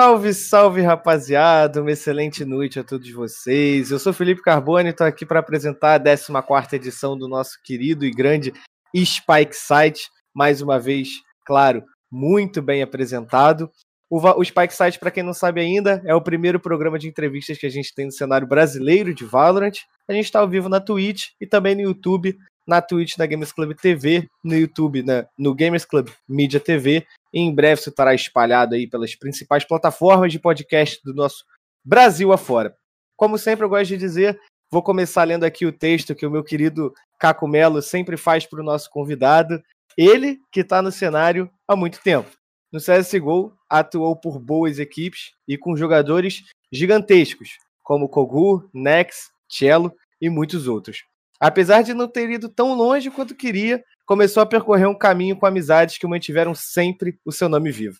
Salve, salve, rapaziada! Uma excelente noite a todos vocês. Eu sou Felipe Carbone, estou aqui para apresentar a 14 edição do nosso querido e grande Spike Site. Mais uma vez, claro, muito bem apresentado. O, o Spike Site, para quem não sabe ainda, é o primeiro programa de entrevistas que a gente tem no cenário brasileiro de Valorant. A gente está ao vivo na Twitch e também no YouTube, na Twitch da Gamers Club TV, no YouTube né, no Gamers Club Media TV e em breve isso estará espalhado aí pelas principais plataformas de podcast do nosso Brasil afora. Como sempre, eu gosto de dizer, vou começar lendo aqui o texto que o meu querido Caco Melo sempre faz para o nosso convidado. Ele que está no cenário há muito tempo. No CSGO, atuou por boas equipes e com jogadores gigantescos, como Kogu, Nex, Cello e muitos outros. Apesar de não ter ido tão longe quanto queria, começou a percorrer um caminho com amizades que mantiveram sempre o seu nome vivo.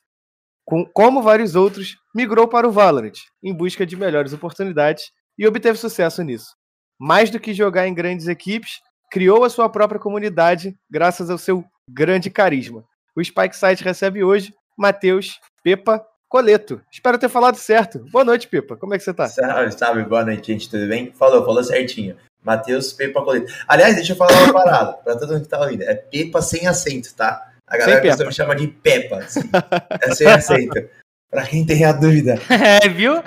Com, como vários outros, migrou para o Valorant, em busca de melhores oportunidades, e obteve sucesso nisso. Mais do que jogar em grandes equipes, criou a sua própria comunidade graças ao seu grande carisma. O Spike Site recebe hoje Matheus Pepa Coleto. Espero ter falado certo. Boa noite, Pepa. Como é que você tá? Salve, salve. Boa noite, gente. Tudo bem? Falou, falou certinho. Matheus Pepa Colito. Aliás, deixa eu falar uma parada para todo mundo que tá ouvindo. É Pepa sem acento, tá? A galera costuma chamar de Pepa. Assim. É sem acento. Para quem tem a dúvida. É, viu?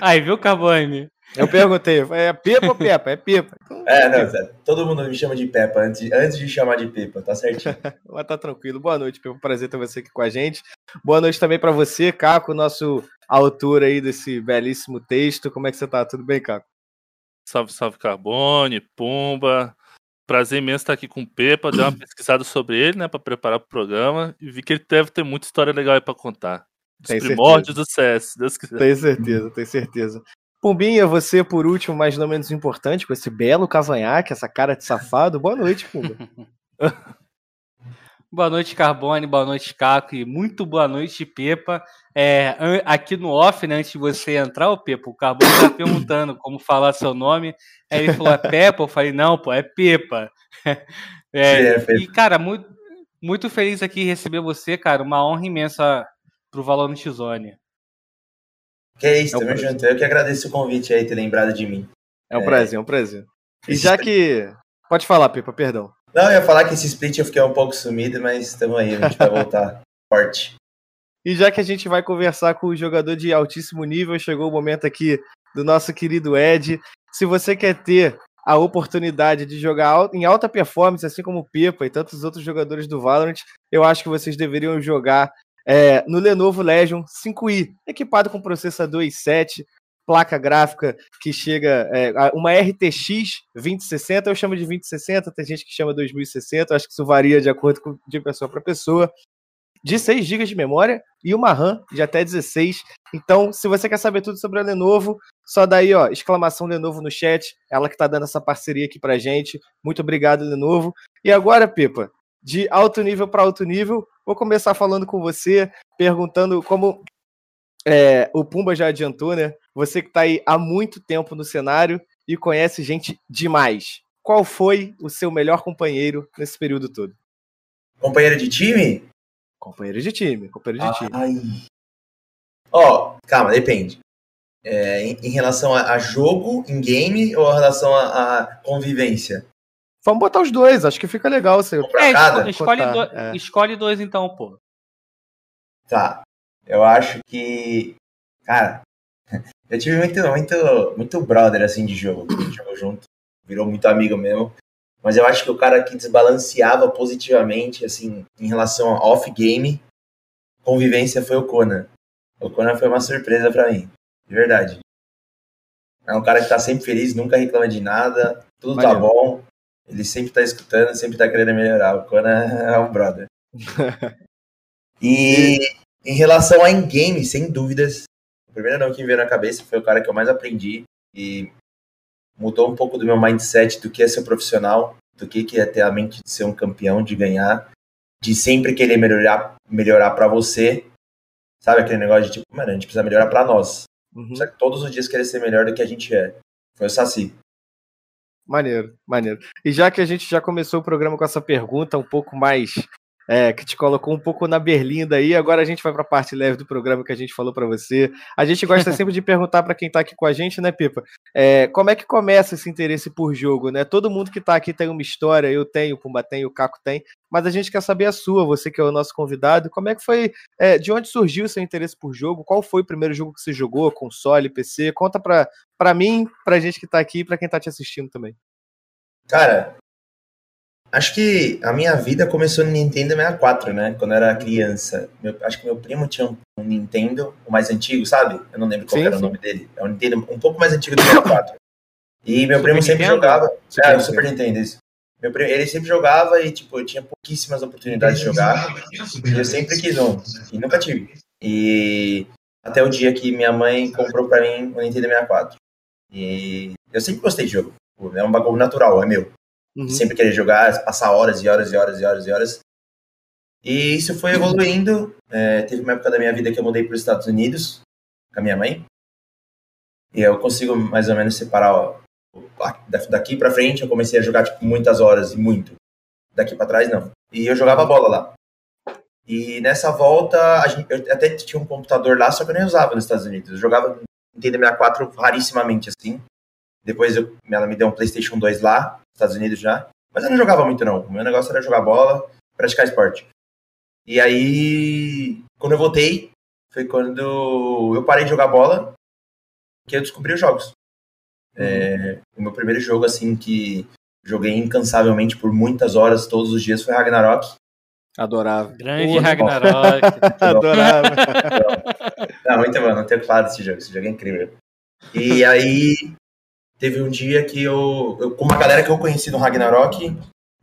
Aí, viu, Cavani? Eu perguntei, é Pepa ou Pepa? É Pepa. É, não, todo mundo me chama de Pepa antes, antes de chamar de Pepa, tá certinho. Mas tá tranquilo. Boa noite, Pepa. Prazer ter você aqui com a gente. Boa noite também para você, Caco, nosso autor aí desse belíssimo texto. Como é que você tá? Tudo bem, Caco? Salve, salve Carbone, Pumba. Prazer imenso estar aqui com o Pepa. Dei uma pesquisada sobre ele, né, para preparar o programa e vi que ele deve ter muita história legal aí para contar. Os tem primórdios certeza. do CS, Deus quiser. Tenho certeza, tenho certeza. Pumbinha, você por último, mas não menos importante, com esse belo cavanhaque, essa cara de safado. Boa noite, Pumba. Boa noite, Carbone. Boa noite, Caco. E muito boa noite, Pepa. É, aqui no off, né, antes de você entrar, o Pepa, o Carbone tá perguntando como falar seu nome. Aí ele falou, é Pepa? Eu falei, não, pô, é Pepa. É, é, e, cara, muito, muito feliz aqui receber você, cara. Uma honra imensa pro Valor Zone. Que é isso, é um tamo junto. Eu que agradeço o convite aí, ter lembrado de mim. É um é... prazer, é um prazer. E já que. Pode falar, Pepa, perdão. Não, eu ia falar que esse split eu fiquei um pouco sumido, mas estamos aí, a gente vai voltar forte. E já que a gente vai conversar com o jogador de altíssimo nível, chegou o momento aqui do nosso querido Ed. Se você quer ter a oportunidade de jogar em alta performance, assim como o Pepa e tantos outros jogadores do Valorant, eu acho que vocês deveriam jogar é, no Lenovo Legion 5i, equipado com processador i7, placa gráfica que chega, é, uma RTX 2060, eu chamo de 2060, tem gente que chama 2060, acho que isso varia de acordo com, de pessoa para pessoa, de 6 GB de memória e uma RAM de até 16. Então, se você quer saber tudo sobre a Lenovo, só daí, ó, exclamação Lenovo no chat, ela que tá dando essa parceria aqui pra gente. Muito obrigado, Lenovo. E agora, Pepa, de alto nível para alto nível, vou começar falando com você, perguntando como é, o Pumba já adiantou, né? Você que está aí há muito tempo no cenário e conhece gente demais. Qual foi o seu melhor companheiro nesse período todo? Companheiro de time? Companheiro de time, companheiro de time. Ó, oh, calma, depende. É, em, em, relação a, a, jogo, em game, ou em relação a, a, convivência? Vamos botar os dois, acho que fica legal. Você... É, escolhe, do, é. escolhe dois então, pô. Tá. Eu acho que. Cara, eu tive muito, muito, muito brother assim de jogo. A gente jogou junto, virou muito amigo mesmo. Mas eu acho que o cara que desbalanceava positivamente, assim, em relação a off-game, convivência foi o Conan. O Conan foi uma surpresa para mim, de verdade. É um cara que tá sempre feliz, nunca reclama de nada, tudo Valeu. tá bom. Ele sempre tá escutando, sempre tá querendo melhorar. O Conan é um brother. e em relação a in-game, sem dúvidas, o primeiro nome que me veio na cabeça foi o cara que eu mais aprendi e mudou um pouco do meu mindset do que é ser profissional, do que é ter a mente de ser um campeão, de ganhar, de sempre querer melhorar, melhorar para você. Sabe aquele negócio de tipo, mano, a gente precisa melhorar para nós. Uhum. Só que todos os dias querer ser melhor do que a gente é. Foi o Saci. Maneiro, maneiro. E já que a gente já começou o programa com essa pergunta um pouco mais é, que te colocou um pouco na berlinda aí. Agora a gente vai para a parte leve do programa que a gente falou para você. A gente gosta sempre de perguntar para quem está aqui com a gente, né, Pipa? É, como é que começa esse interesse por jogo, né? Todo mundo que está aqui tem uma história, eu tenho, o Pumba tem, o Caco tem, mas a gente quer saber a sua, você que é o nosso convidado. Como é que foi, é, de onde surgiu o seu interesse por jogo? Qual foi o primeiro jogo que você jogou, console, PC? Conta para mim, para a gente que está aqui e para quem está te assistindo também. Cara, Acho que a minha vida começou no Nintendo 64, né? Quando eu era criança. Meu, acho que meu primo tinha um, um, Nintendo, o mais antigo, sabe? Eu não lembro qual sim, era sim. o nome dele. É um Nintendo um pouco mais antigo do 64. E meu Super primo sempre Nintendo? jogava. Super é, o Super Nintendo, isso. Meu primo, ele sempre jogava e, tipo, eu tinha pouquíssimas oportunidades de jogar. E eu sempre quis um. E nunca tive. E até o dia que minha mãe comprou pra mim o Nintendo 64. E eu sempre gostei de jogo. É um bagulho natural, é meu. Uhum. Sempre querer jogar, passar horas e horas e horas e horas e horas. E isso foi evoluindo. É, teve uma época da minha vida que eu mudei para os Estados Unidos com a minha mãe. E eu consigo mais ou menos separar ó, daqui para frente. Eu comecei a jogar tipo, muitas horas e muito. Daqui para trás, não. E eu jogava bola lá. E nessa volta, gente, eu até tinha um computador lá, só que eu nem usava nos Estados Unidos. Eu jogava Nintendo 64 rarissimamente assim. Depois eu, ela me deu um PlayStation 2 lá, Estados Unidos já. Mas eu não jogava muito, não. O meu negócio era jogar bola, praticar esporte. E aí, quando eu voltei, foi quando eu parei de jogar bola que eu descobri os jogos. Uhum. É, o meu primeiro jogo, assim, que joguei incansavelmente por muitas horas, todos os dias, foi Ragnarok. Adorava. Grande Pô, Ragnarok. Adorava. Não, muito bom, não tenho claro desse jogo. Esse jogo é incrível. E aí, teve um dia que eu, eu, com uma galera que eu conheci no Ragnarok,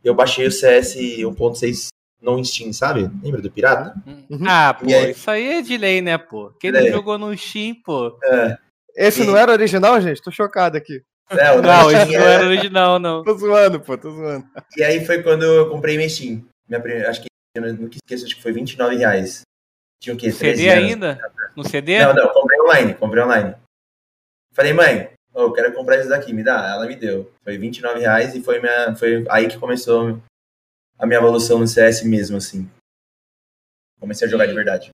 eu baixei o CS 1.6 no Steam, sabe? Lembra do Pirata? Uhum. Ah, pô, aí... isso aí é de lei, né, pô? Quem não é. jogou no Steam, pô. É. Esse e... não era original, gente? Tô chocado aqui. É, não, esse não era original, não. tô zoando, pô, tô zoando. E aí foi quando eu comprei meu Steam. Minha primeira, acho que, eu não esqueço, acho que foi 29 reais. Tinha o quê? CD anos. ainda? No CD? Não, não, comprei online, comprei online. Falei, mãe, oh, eu quero comprar isso daqui, me dá. Ela me deu. Foi 29 reais e foi, minha, foi aí que começou a minha evolução no CS mesmo, assim. Comecei a jogar de verdade.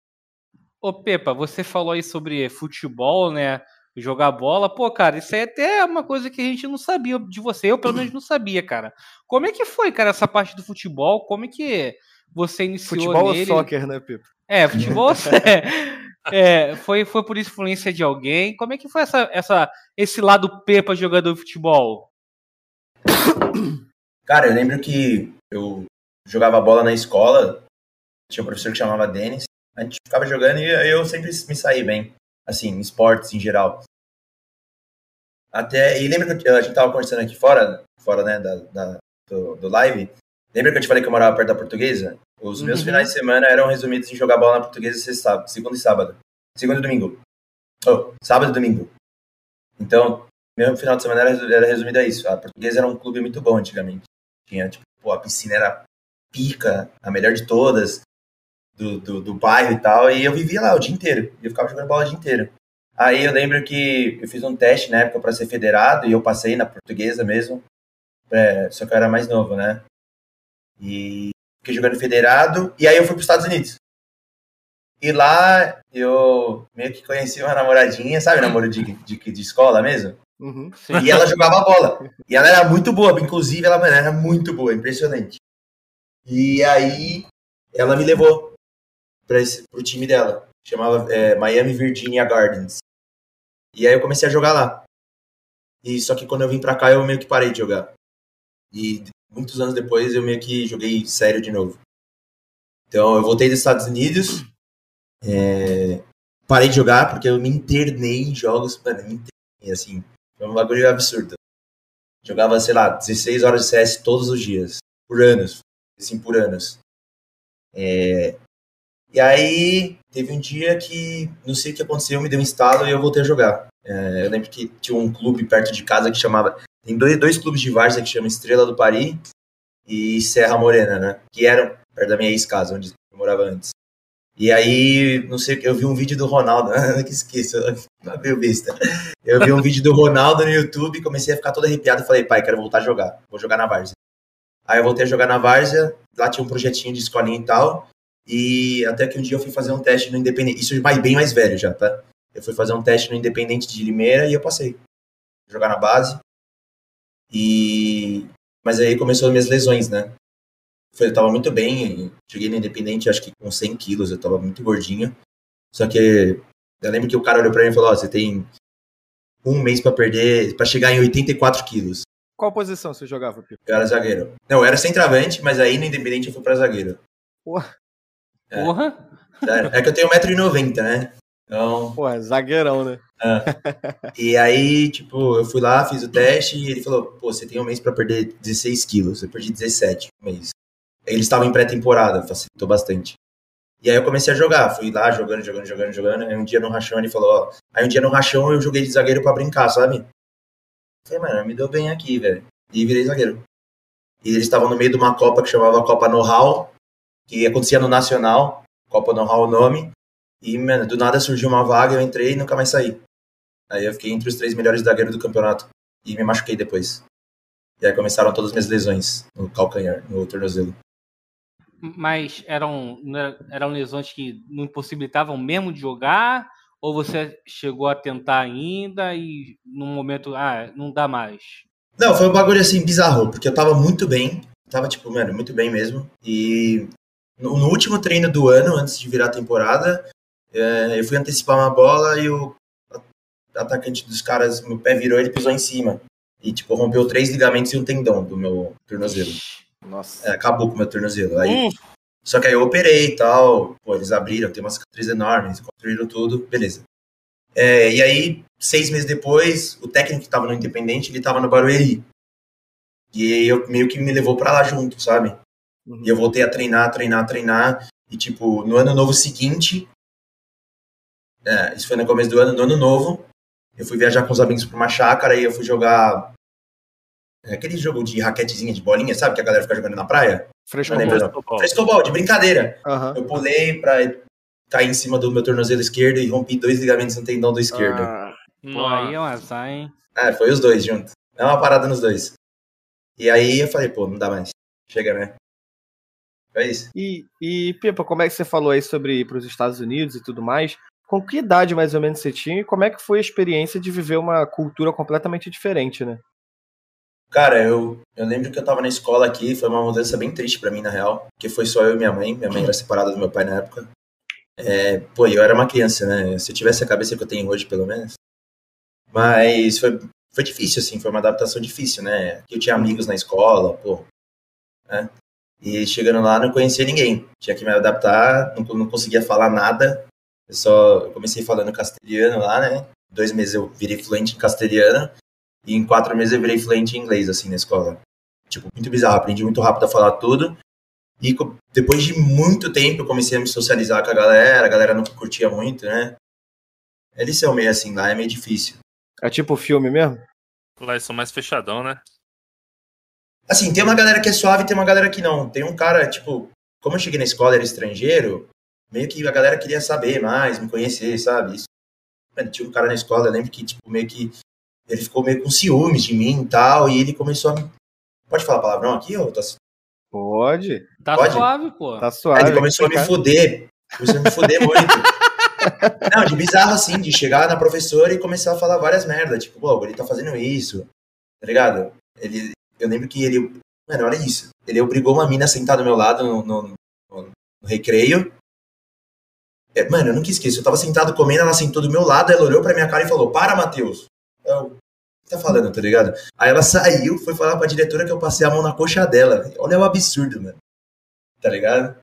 Ô, Pepa, você falou aí sobre futebol, né? Jogar bola. Pô, cara, isso aí é até uma coisa que a gente não sabia de você. Eu, pelo menos, não sabia, cara. Como é que foi, cara, essa parte do futebol? Como é que você iniciou Futebol nele? ou soccer, né, Pepa? É, futebol... é. É, foi, foi por influência de alguém? Como é que foi essa, essa, esse lado Pepa jogador de futebol? Cara, eu lembro que eu jogava bola na escola, tinha um professor que chamava Denis, a gente ficava jogando e eu sempre me saí bem, assim, em esportes em geral. Até, e lembra que a gente tava conversando aqui fora, fora, né, da, da do, do, live, lembra que eu te falei que eu morava perto da portuguesa? Os meus uhum. finais de semana eram resumidos em jogar bola na portuguesa sexta, segunda e sábado. Segunda e domingo. Oh, sábado e domingo. Então, meu final de semana era, era resumido a isso. A portuguesa era um clube muito bom antigamente. Tinha, tipo, pô, a piscina era pica, a melhor de todas, do, do, do bairro e tal. E eu vivia lá o dia inteiro. E eu ficava jogando bola o dia inteiro. Aí eu lembro que eu fiz um teste na época para ser federado e eu passei na portuguesa mesmo. É, só que eu era mais novo, né? E fiquei jogando federado, e aí eu fui para os Estados Unidos. E lá eu meio que conheci uma namoradinha, sabe, namoro de, de, de escola mesmo? Uhum, e ela jogava bola. E ela era muito boa, inclusive ela era muito boa, impressionante. E aí ela me levou para o time dela, chamava é, Miami Virginia Gardens. E aí eu comecei a jogar lá. E só que quando eu vim para cá eu meio que parei de jogar. E muitos anos depois eu meio que joguei sério de novo. Então eu voltei dos Estados Unidos, é, parei de jogar porque eu me internei em jogos, mano, me internei, assim, foi um bagulho absurdo. Jogava, sei lá, 16 horas de CS todos os dias, por anos, assim, por anos. É, e aí, teve um dia que, não sei o que aconteceu, me deu um instalo e eu voltei a jogar. É, eu lembro que tinha um clube perto de casa que chamava tem dois, dois clubes de várzea que chamam Estrela do Paris e Serra Morena, né? Que eram perto da minha ex-casa, onde eu morava antes. E aí, não sei, eu vi um vídeo do Ronaldo, que esqueço, meio besta. Eu vi um vídeo do Ronaldo no YouTube, comecei a ficar todo arrepiado falei, pai, quero voltar a jogar, vou jogar na Várzea. Aí eu voltei a jogar na Várzea, lá tinha um projetinho de escolinha e tal. E até que um dia eu fui fazer um teste no Independente. Isso vai bem mais velho já, tá? Eu fui fazer um teste no Independente de Limeira e eu passei. Jogar na base. E. Mas aí começou as minhas lesões, né? Eu tava muito bem, cheguei no Independente acho que com 100 quilos, eu tava muito gordinho. Só que eu lembro que o cara olhou pra mim e falou: Ó, oh, você tem um mês para perder, para chegar em 84 quilos. Qual posição você jogava, Pipo? Eu era zagueiro. Não, eu era centroavante, mas aí no Independente eu fui pra zagueiro. Porra. É. Porra? É que eu tenho 1,90m, né? Então. Pô, é zagueirão, né? É. E aí, tipo, eu fui lá, fiz o teste e ele falou: pô, você tem um mês para perder 16 quilos. Eu perdi 17 um mês. Eles estavam em pré-temporada, facilitou bastante. E aí eu comecei a jogar, fui lá jogando, jogando, jogando, jogando. Aí um dia no rachão ele falou, ó. Aí um dia no rachão eu joguei de zagueiro para brincar, sabe? Falei, mano, me deu bem aqui, velho. E virei zagueiro. E eles estavam no meio de uma Copa que chamava Copa Know-How, que acontecia no Nacional, Copa Know-How o nome. E, mano, do nada surgiu uma vaga, eu entrei e nunca mais saí. Aí eu fiquei entre os três melhores zagueiros do campeonato. E me machuquei depois. E aí começaram todas as minhas lesões no calcanhar, no tornozelo. Mas eram, eram lesões que não impossibilitavam mesmo de jogar? Ou você chegou a tentar ainda e no momento, ah, não dá mais? Não, foi um bagulho assim bizarro, porque eu tava muito bem, tava tipo, mano, muito bem mesmo. E no, no último treino do ano, antes de virar a temporada, é, eu fui antecipar uma bola e o atacante dos caras, meu pé virou, ele pisou em cima. E, tipo, rompeu três ligamentos e um tendão do meu tornozelo. Nossa. É, acabou com o meu tornozelo. Aí, hum. Só que aí eu operei e tal. Pô, eles abriram, tem uma cicatriz enorme, eles construíram tudo, beleza. É, e aí, seis meses depois, o técnico que tava no Independente, ele tava no Barueri. E aí eu meio que me levou para lá junto, sabe? Uhum. E eu voltei a treinar, treinar, treinar. E, tipo, no ano novo seguinte, é, isso foi no começo do ano, no ano novo, eu fui viajar com os amigos pra uma chácara e eu fui jogar é aquele jogo de raquetezinha de bolinha, sabe? Que a galera fica jogando na praia. Frescobol. Frescobol, de brincadeira. Uhum. Eu pulei pra cair em cima do meu tornozelo esquerdo e rompi dois ligamentos no tendão do esquerdo. Ah, Pô, aí é um azar, hein? É, foi os dois juntos. É uma parada nos dois. E aí eu falei, pô, não dá mais. Chega, né? Foi isso. E, e Pipa, como é que você falou aí sobre ir para os Estados Unidos e tudo mais? Com que idade mais ou menos você tinha e como é que foi a experiência de viver uma cultura completamente diferente, né? Cara, eu, eu lembro que eu tava na escola aqui, foi uma mudança bem triste para mim, na real, porque foi só eu e minha mãe. Minha mãe era separada do meu pai na época. É, pô, eu era uma criança, né? Se eu tivesse a cabeça que eu tenho hoje, pelo menos. Mas foi, foi difícil, assim, foi uma adaptação difícil, né? Eu tinha amigos na escola, pô. Né? E chegando lá, não conhecia ninguém. Tinha que me adaptar, não, não conseguia falar nada. Eu só eu comecei falando castelhano lá, né? Dois meses eu virei fluente em castelhano. E em quatro meses eu virei fluente em inglês, assim, na escola. Tipo, muito bizarro. Aprendi muito rápido a falar tudo. E depois de muito tempo eu comecei a me socializar com a galera. A galera não curtia muito, né? Eles são meio assim, lá é meio difícil. É tipo filme mesmo? Lá eles são mais fechadão, né? Assim, tem uma galera que é suave e tem uma galera que não. Tem um cara, tipo, como eu cheguei na escola, era estrangeiro, meio que a galera queria saber mais, me conhecer, sabe? Isso. Mano, tinha um cara na escola, eu lembro que, tipo, meio que ele ficou meio com ciúmes de mim e tal, e ele começou a me... Pode falar palavrão aqui, ou tá... Pode. Tá Pode? suave, pô. Tá suave. Aí ele começou a me foder. Começou a me foder muito. Não, de bizarro assim, de chegar na professora e começar a falar várias merdas. Tipo, pô, ele tá fazendo isso. Tá ligado? Ele, eu lembro que ele. Mano, olha isso. Ele obrigou uma mina a sentar do meu lado no, no, no, no recreio. É, mano, eu nunca esqueço. Eu tava sentado comendo, ela sentou do meu lado, ela olhou pra minha cara e falou: Para, Matheus. Eu, o que tá falando, tá ligado? Aí ela saiu, foi falar pra diretora que eu passei a mão na coxa dela. Olha o absurdo, mano. Tá ligado?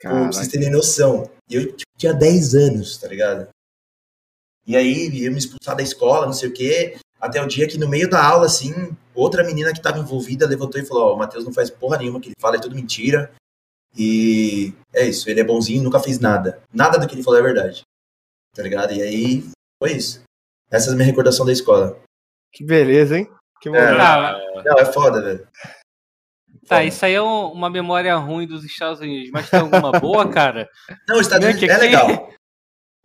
Pô, pra vocês terem noção. E eu tipo, tinha 10 anos, tá ligado? E aí ia me expulsar da escola, não sei o quê. Até o dia que no meio da aula, assim, outra menina que tava envolvida levantou e falou: Ó, oh, o Matheus não faz porra nenhuma, que ele fala é tudo mentira. E é isso, ele é bonzinho, nunca fez nada. Nada do que ele falou é verdade. Tá ligado? E aí foi isso. Essa é a minha recordação da escola. Que beleza, hein? Que é, não, é foda, velho. Tá, isso aí é uma memória ruim dos Estados Unidos, mas tem alguma boa, cara? Não, os Estados Unidos é legal.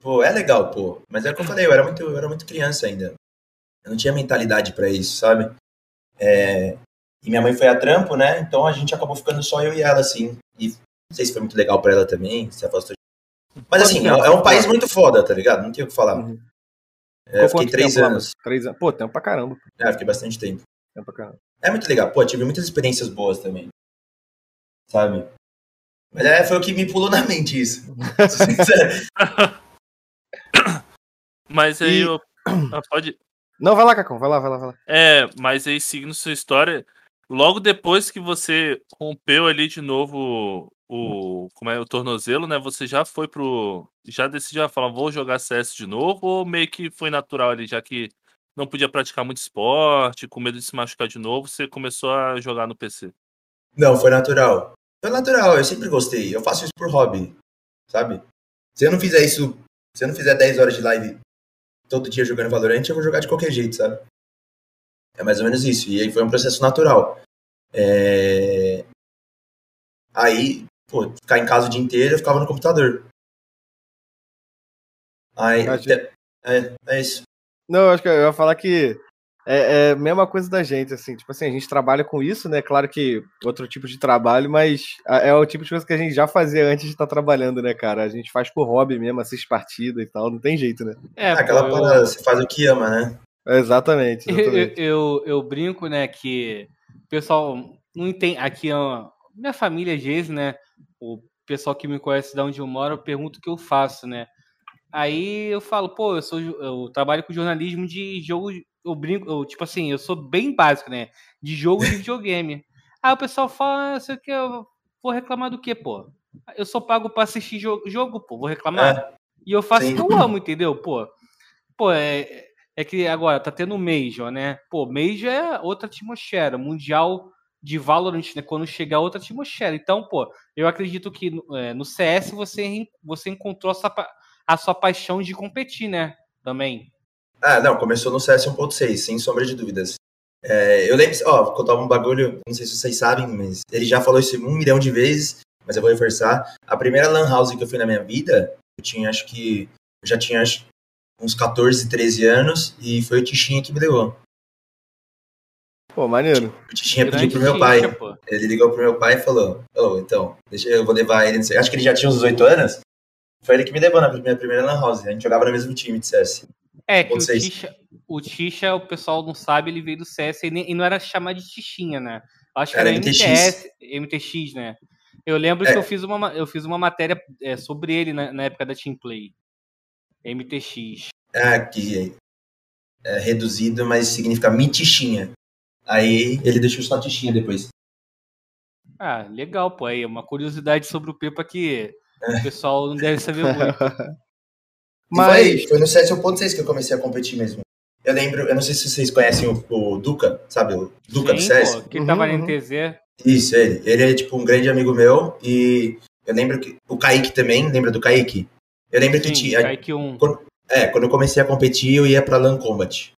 Pô, é legal, pô. Mas é o que eu falei, eu era muito, eu era muito criança ainda. Eu não tinha mentalidade para isso, sabe? É, E minha mãe foi a trampo, né? Então a gente acabou ficando só eu e ela, assim. E não sei se foi muito legal pra ela também, se afastou. Mas assim, é, é um país muito foda, tá ligado? Não tenho o que falar. Uhum. É, fiquei três anos. Três anos. Pô, tempo pra caramba. É, fiquei bastante tempo. Tempo pra caramba. É muito legal. Pô, tive muitas experiências boas também. Sabe? Mas é, foi o que me pulou na mente isso. Mas aí e... eu. Ah, pode. Não, vai lá, Cacão, vai lá, vai lá, vai lá. É, mas aí seguindo sua história, logo depois que você rompeu ali de novo o como é o tornozelo, né? Você já foi pro já decidiu falar, vou jogar CS de novo ou meio que foi natural ali, já que não podia praticar muito esporte, com medo de se machucar de novo, você começou a jogar no PC? Não, foi natural. Foi natural, eu sempre gostei. Eu faço isso por hobby, sabe? Se eu não fizer isso, se eu não fizer 10 horas de live todo dia jogando Valorant, eu vou jogar de qualquer jeito, sabe? É mais ou menos isso. E aí foi um processo natural. É... Aí, pô, ficar em casa o dia inteiro, eu ficava no computador. Aí, é, é, é isso. Não, acho que eu ia falar que é, é, a mesma coisa da gente, assim, tipo assim, a gente trabalha com isso, né? Claro que outro tipo de trabalho, mas é o tipo de coisa que a gente já fazia antes de estar trabalhando, né, cara? A gente faz por hobby mesmo, assiste partida e tal, não tem jeito, né? É, aquela pô, parada, você faz o que ama, né? Exatamente. exatamente. Eu, eu, eu, brinco, né, que o pessoal não entende. Aqui, ó, minha família, às vezes, né? O pessoal que me conhece de onde eu moro, eu pergunto o que eu faço, né? Aí eu falo, pô, eu sou eu trabalho com jornalismo de jogo eu brinco, eu, tipo assim, eu sou bem básico, né? De jogo de videogame. Aí o pessoal fala, ah, sei que eu vou reclamar do quê, pô? Eu sou pago pra assistir jogo, jogo pô, vou reclamar. É. E eu faço o que eu amo, entendeu? Pô, pô é, é que agora tá tendo Major, né? Pô, Major é outra atmosfera, mundial de Valorant, né? Quando chegar outra atmosfera. Então, pô, eu acredito que é, no CS você, você encontrou a sua, a sua paixão de competir, né? Também. Ah, não, começou no CS 1.6, sem sombra de dúvidas. É, eu lembro, ó, contar um bagulho, não sei se vocês sabem, mas ele já falou isso um milhão de vezes, mas eu vou reforçar. A primeira Lan House que eu fui na minha vida, eu tinha, acho que, eu já tinha acho, uns 14, 13 anos, e foi o Tichinha que me levou. Pô, maneiro. O Tichinha pediu pro meu pai. Ele ligou pro meu pai e falou: Ô, oh, então, deixa eu vou levar ele. Acho que ele já tinha uns 18 anos. Foi ele que me levou na minha primeira Lan House. A gente jogava no mesmo time de CS. É, que o Tisha, o Tisha, o pessoal não sabe, ele veio do CS e, nem, e não era chamado de Tichinha, né? Acho que era, era MTS, MTX, né? Eu lembro é. que eu fiz uma, eu fiz uma matéria é, sobre ele na, na, época da Team Play. MTX. Ah, que é reduzido, mas significa mitichinha. Aí ele deixou só tichinha depois. Ah, legal, pô. Aí, uma curiosidade sobre o Pepa que é. o pessoal não deve saber muito. Mas... Foi, foi no CS 1.6 que eu comecei a competir mesmo. Eu lembro, eu não sei se vocês conhecem o, o Duca, sabe? O Duca Sim, do CS. Pô, que uhum, tava uhum. TZ. Isso, ele. Ele é tipo um grande amigo meu e eu lembro que. O Kaique também, lembra do Kaique? Eu lembro Sim, que tinha. Kaique 1. Quando, é, quando eu comecei a competir, eu ia pra LAN Combat.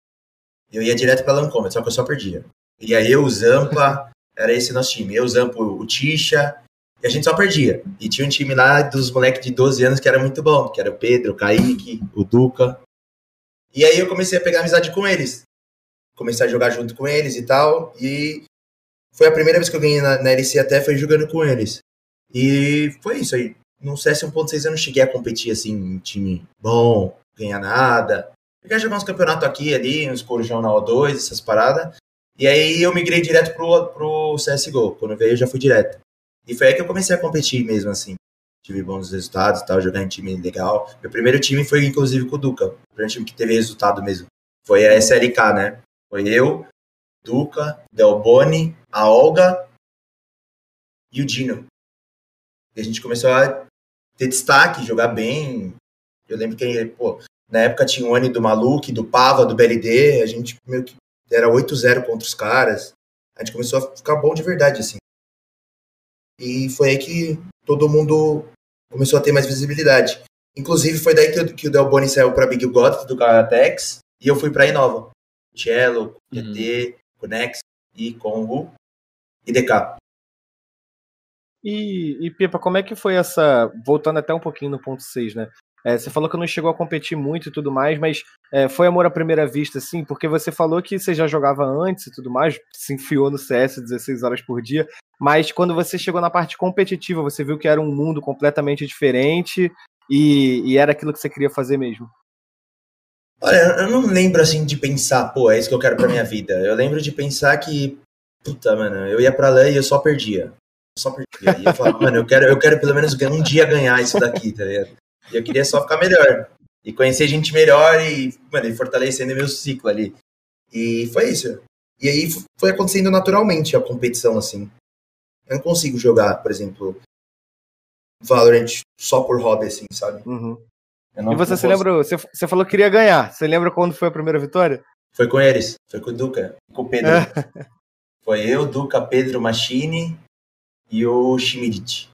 Eu ia direto pra LAN Combat, só que eu só perdia. E aí eu, o Zampa, era esse nosso time. Eu, o Zampa, o Tisha, e a gente só perdia. E tinha um time lá dos moleques de 12 anos que era muito bom, que era o Pedro, o Kaique, o Duca. E aí eu comecei a pegar amizade com eles. Comecei a jogar junto com eles e tal. E foi a primeira vez que eu ganhei na, na LC até, foi jogando com eles. E foi isso aí. No CS 1.6 eu não cheguei a competir assim em time bom, ganhar nada. Cheguei a jogar uns campeonatos aqui ali, uns corujão na O2, essas paradas. E aí eu migrei direto pro, pro CSGO. Quando veio eu já fui direto. E foi aí que eu comecei a competir mesmo, assim. Tive bons resultados e tal, jogar em time legal. Meu primeiro time foi, inclusive, com o Duca. O primeiro time que teve resultado mesmo. Foi a SLK, né? Foi eu, Duca, Delboni, a Olga e o Dino. E a gente começou a ter destaque, jogar bem. Eu lembro que, pô, na época tinha o Ani do Maluque, do Pava, do BLD. A gente meio que era 8-0 contra os caras. A gente começou a ficar bom de verdade, assim. E foi aí que todo mundo começou a ter mais visibilidade. Inclusive, foi daí que, o, que o Del Boni saiu para Big God do Karatex e eu fui para Inova. Cello, GT, uhum. Conex e com o IDK. E, e Pepa, como é que foi essa. Voltando até um pouquinho no ponto 6, né? É, você falou que não chegou a competir muito e tudo mais, mas é, foi amor à primeira vista, sim, porque você falou que você já jogava antes e tudo mais, se enfiou no CS 16 horas por dia, mas quando você chegou na parte competitiva, você viu que era um mundo completamente diferente e, e era aquilo que você queria fazer mesmo. Olha, eu não lembro assim de pensar, pô, é isso que eu quero pra minha vida. Eu lembro de pensar que, puta, mano, eu ia pra lá e eu só perdia. Só perdia. E eu falava, mano, eu quero, eu quero pelo menos um dia ganhar isso daqui, tá ligado? E eu queria só ficar melhor. E conhecer gente melhor e, mano, e fortalecendo meu ciclo ali. E foi isso. E aí foi acontecendo naturalmente a competição, assim. Eu não consigo jogar, por exemplo, Valorant só por hobby, assim, sabe? Uhum. E você se lembra, você, você falou que queria ganhar. Você lembra quando foi a primeira vitória? Foi com eles, foi com o Duca, com o Pedro. É. Foi eu, Duca, Pedro, Machine e o Schmidt.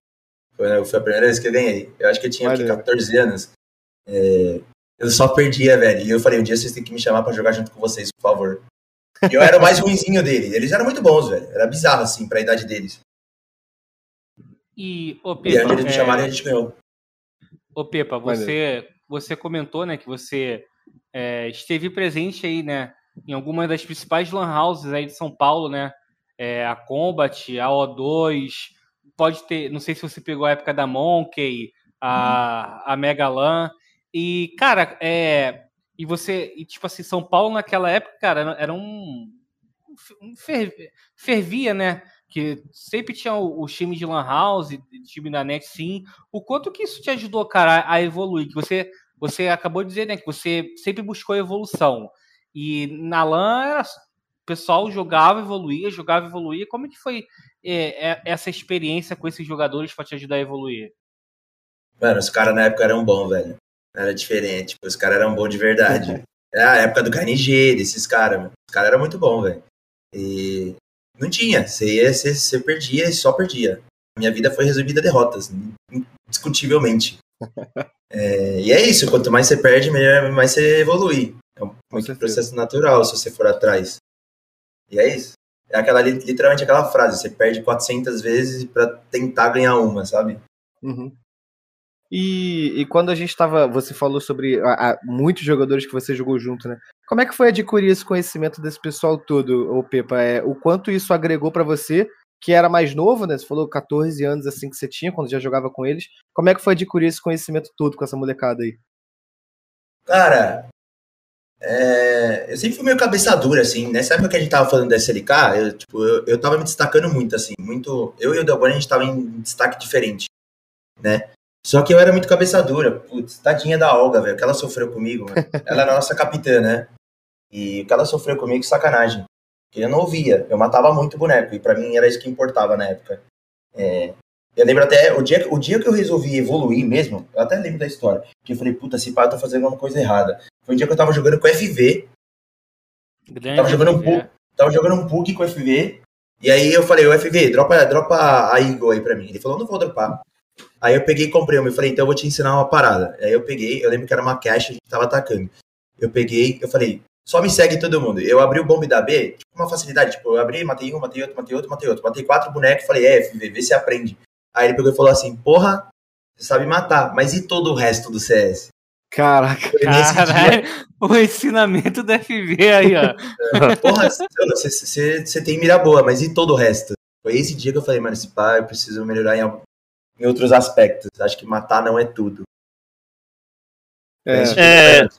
Foi, foi, a primeira vez que eu ganhei. Eu acho que eu tinha aqui, 14 anos. É, eu só perdia, velho. E eu falei, um dia vocês têm que me chamar para jogar junto com vocês, por favor. E eu era o mais ruimzinho dele. Eles eram muito bons, velho. Era bizarro, assim, pra idade deles. E, ô, Pedro, e aí eles me é... chamaram e a gente ganhou. Ô, Pepa, você, você comentou, né, que você é, esteve presente aí, né, em alguma das principais lan houses aí de São Paulo, né, é, a Combat, a O2, pode ter, não sei se você pegou a época da Monkey, a, a Mega Lan, e, cara, é, e você, e, tipo assim, São Paulo naquela época, cara, era um, um fervia, né, que sempre tinha o, time de Lan House, time da NET, sim. O quanto que isso te ajudou, cara, a evoluir? Que você, você acabou de dizer, né, que você sempre buscou evolução. E na LAN, era, pessoal jogava, evoluía, jogava, evoluía. Como é que foi é, é, essa experiência com esses jogadores para te ajudar a evoluir? Mano, os caras na época eram bons, velho. Era diferente. Os caras eram bons de verdade. É a época do KNG, desses caras, Os caras eram muito bons, velho. E não tinha. Você, ia, você, você perdia e só perdia. Minha vida foi resumida a derrotas, indiscutivelmente. é, e é isso, quanto mais você perde, melhor, mais você evolui. É um processo natural se você for atrás. E é isso. É aquela, literalmente aquela frase, você perde 400 vezes para tentar ganhar uma, sabe? Uhum. E, e, quando a gente estava, você falou sobre a, a, muitos jogadores que você jogou junto, né? Como é que foi adquirir esse conhecimento desse pessoal todo, o Pepa? É, o quanto isso agregou para você, que era mais novo, né? Você falou 14 anos assim que você tinha quando já jogava com eles. Como é que foi adquirir esse conhecimento todo com essa molecada aí? Cara, é, eu sempre fui meio cabeça dura, assim. Nessa época que a gente tava falando da SLK, eu, tipo, eu, eu tava me destacando muito, assim. Muito. Eu e o Delboni, a gente tava em destaque diferente, né? Só que eu era muito cabeça dura. Putz, tadinha da Olga, velho. O que ela sofreu comigo, mano. Ela era nossa capitã, né? E o que ela sofreu comigo, sacanagem. Porque eu não ouvia. Eu matava muito boneco. E para mim era isso que importava na época. É, eu lembro até, o dia, o dia que eu resolvi evoluir mesmo, eu até lembro da história. Que eu falei, puta, esse pai tá fazendo alguma coisa errada. Foi um dia que eu tava jogando com FV. Grande tava jogando, um PUC, tava jogando um PUC com FV. E aí eu falei, o FV, dropa, dropa a Eagle aí pra mim. Ele falou, não vou dropar. Aí eu peguei e comprei uma. Eu falei, então eu vou te ensinar uma parada. Aí eu peguei, eu lembro que era uma caixa, a gente tava atacando. Eu peguei, eu falei, só me segue todo mundo. Eu abri o bombe da B, tipo, uma facilidade. Tipo, eu abri, matei um, matei outro, matei outro, matei outro. Matei quatro bonecos, falei, é, vê, vê se aprende. Aí ele pegou e falou assim, porra, você sabe matar, mas e todo o resto do CS? Caraca, Caralho, o ensinamento do FV aí, ó. porra, você tem mira boa, mas e todo o resto? Foi esse dia que eu falei, mano, esse pai, eu preciso melhorar em, em outros aspectos. Acho que matar não é tudo. É. é...